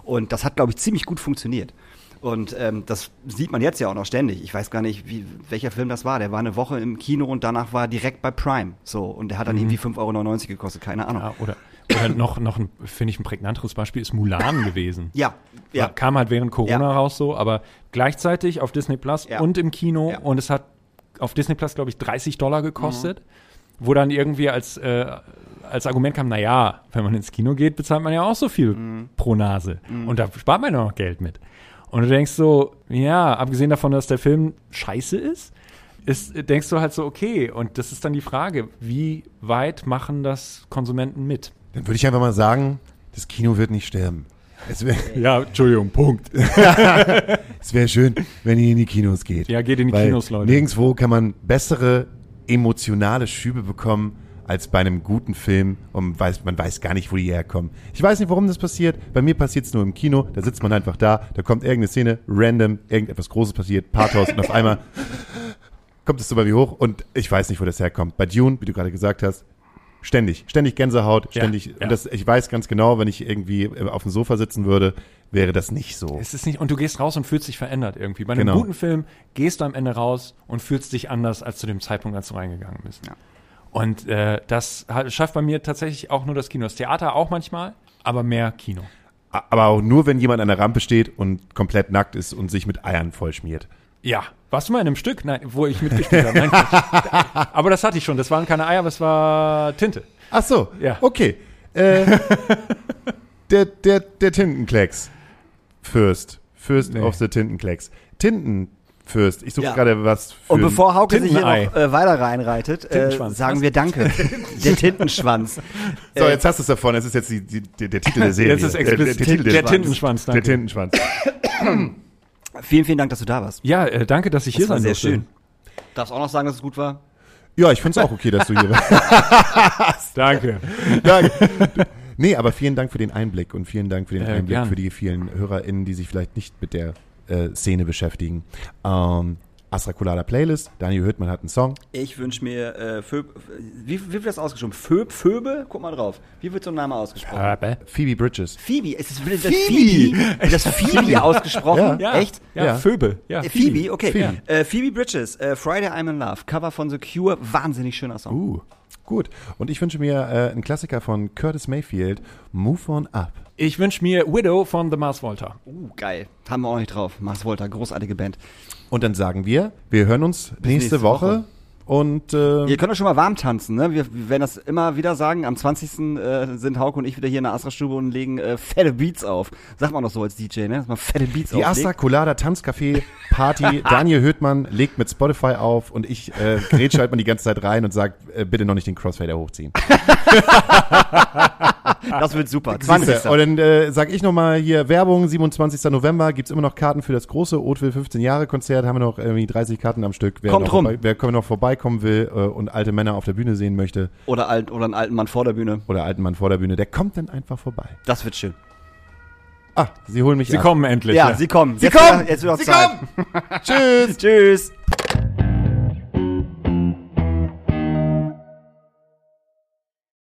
Und das hat, glaube ich, ziemlich gut funktioniert. Und ähm, das sieht man jetzt ja auch noch ständig. Ich weiß gar nicht, wie, welcher Film das war. Der war eine Woche im Kino und danach war er direkt bei Prime. So, und der hat dann irgendwie 5,99 Euro gekostet, keine Ahnung. Ja, oder oder noch, noch ein, finde ich, ein prägnanteres Beispiel ist Mulan gewesen. Ja, ja. Kam halt während Corona Ja. raus so, aber gleichzeitig auf Disney Plus Ja. und im Kino Ja. und es hat auf Disney Plus, glaube ich, 30 Dollar gekostet, wo dann irgendwie als, äh, als Argument kam, naja, wenn man ins Kino geht, bezahlt man ja auch so viel pro Nase. Und da spart man ja noch Geld mit. Und du denkst so, ja, abgesehen davon, dass der Film scheiße ist, ist, denkst du halt so, okay, und das ist dann die Frage, wie weit machen das Konsumenten mit? Dann würde ich einfach mal sagen, das Kino wird nicht sterben. Es wäre Ja, Entschuldigung, Punkt. es wär schön, wenn ihr in die Kinos geht. Ja, geht in die Kinos, Leute. Nirgendwo kann man bessere emotionale Schübe bekommen als bei einem guten Film und weiß, man weiß gar nicht, wo die herkommen. Ich weiß nicht, warum das passiert. Bei mir passiert es nur im Kino. Da sitzt man einfach da, da kommt irgendeine Szene, random, irgendetwas Großes passiert, Pathos und auf einmal kommt es so bei mir hoch und ich weiß nicht, wo das herkommt. Bei Dune, wie du gerade gesagt hast, ständig, ständig Gänsehaut, Ja, ständig. ja. Und das, ich weiß ganz genau, wenn ich irgendwie äh, auf dem Sofa sitzen würde, wäre das nicht so. Es ist nicht, und du gehst raus und fühlst dich verändert irgendwie. Bei einem Genau. guten Film gehst du am Ende raus und fühlst dich anders als zu dem Zeitpunkt, als du reingegangen bist. Ja. Und äh, das hat, schafft bei mir tatsächlich auch nur das Kino. Das Theater auch manchmal, aber mehr Kino. Aber auch nur, wenn jemand an der Rampe steht und komplett nackt ist und sich mit Eiern vollschmiert. Ja. Warst du mal in einem Stück, Nein, wo ich mitgespielt habe? Nein, aber das hatte ich schon. Das waren keine Eier, aber es war Tinte. Ach so, Ja. okay. Äh, der, der, der Tintenklecks. Fürst. Fürst Nee. of the Tintenklecks. Tintenfürst. Ich suche Ja. gerade was für Und bevor Hauke sich hier noch äh, weiter reinreitet, äh, Tintenschwanz. sagen wir Danke. Der Tintenschwanz. So, Äh, jetzt hast du es davon. Es ist jetzt die, die, der, der Titel der Serie. Jetzt ist Äh, explizit der, Titel der des- Tintenschwanz, Der danke. Tintenschwanz. Vielen, vielen Dank, dass du da warst. Ja, äh, danke, dass ich hier Das war sein sehr durfte. schön. Darfst auch noch sagen, dass es gut war? Ja, ich finde es auch okay, dass du hier warst. Danke. Danke. Nee, aber vielen Dank für den Einblick und vielen Dank für den Äh, Einblick gern. für die vielen HörerInnen, die sich vielleicht nicht mit der äh, Szene beschäftigen. Ähm, Astra Colada Playlist. Daniel Hüttmann hat einen Song. Ich wünsche mir, äh, Föb, wie, wie wird das ausgesprochen? Föb, Föbe? Guck mal drauf. Wie wird so ein Name ausgesprochen? Phoebe Bridges. Phoebe. Es ist das Phoebe. Wird das Phoebe ausgesprochen? Ja. Ja, Echt? Ja, Ja. Phoebe. Ja, Äh, Phoebe, okay. Phoebe. Äh, Phoebe Bridges, äh, Friday I'm in Love, Cover von The Cure, wahnsinnig schöner Song. Uh, gut. Und ich wünsche mir äh, einen Klassiker von Curtis Mayfield, Move On Up. Ich wünsche mir Widow von The Mars Volta. Uh, geil. Haben wir auch nicht drauf. Mars Volta, großartige Band. Und dann sagen wir, wir hören uns nächste, nächste Woche. Woche. Und äh, Ihr könnt doch schon mal warm tanzen, ne? Wir, wir werden das immer wieder sagen. Am 20. Äh, sind Hauke und ich wieder hier in der Astra-Stube und legen äh, fette Beats auf. Sagt man doch so als DJ, ne? Dass man fette Beats die Astra. Colada Tanzcafé Party. Daniel Höhtmann legt mit Spotify auf und ich äh, grätsche halt mal die ganze Zeit rein und sagt, äh, bitte noch nicht den Crossfader hochziehen. Das wird super. 20. Siehste, Und dann äh, sag ich nochmal hier Werbung, 27. November gibt's immer noch Karten für das große Oatville 15 Jahre Konzert, haben wir noch irgendwie 30 Karten am Stück. Wer Kommt noch rum. Vorbei, wer noch vorbeikommen will äh, und alte Männer auf der Bühne sehen möchte Oder, alt, oder einen alten Mann vor der Bühne. oder alten Mann vor der Bühne, der kommt dann einfach vorbei. Das wird schön. Ah, sie holen mich Sie ab. kommen endlich. Ja, sie kommen. Sie Jetzt kommen! Wieder, jetzt wieder Sie Zeit. kommen! Tschüss! Tschüss.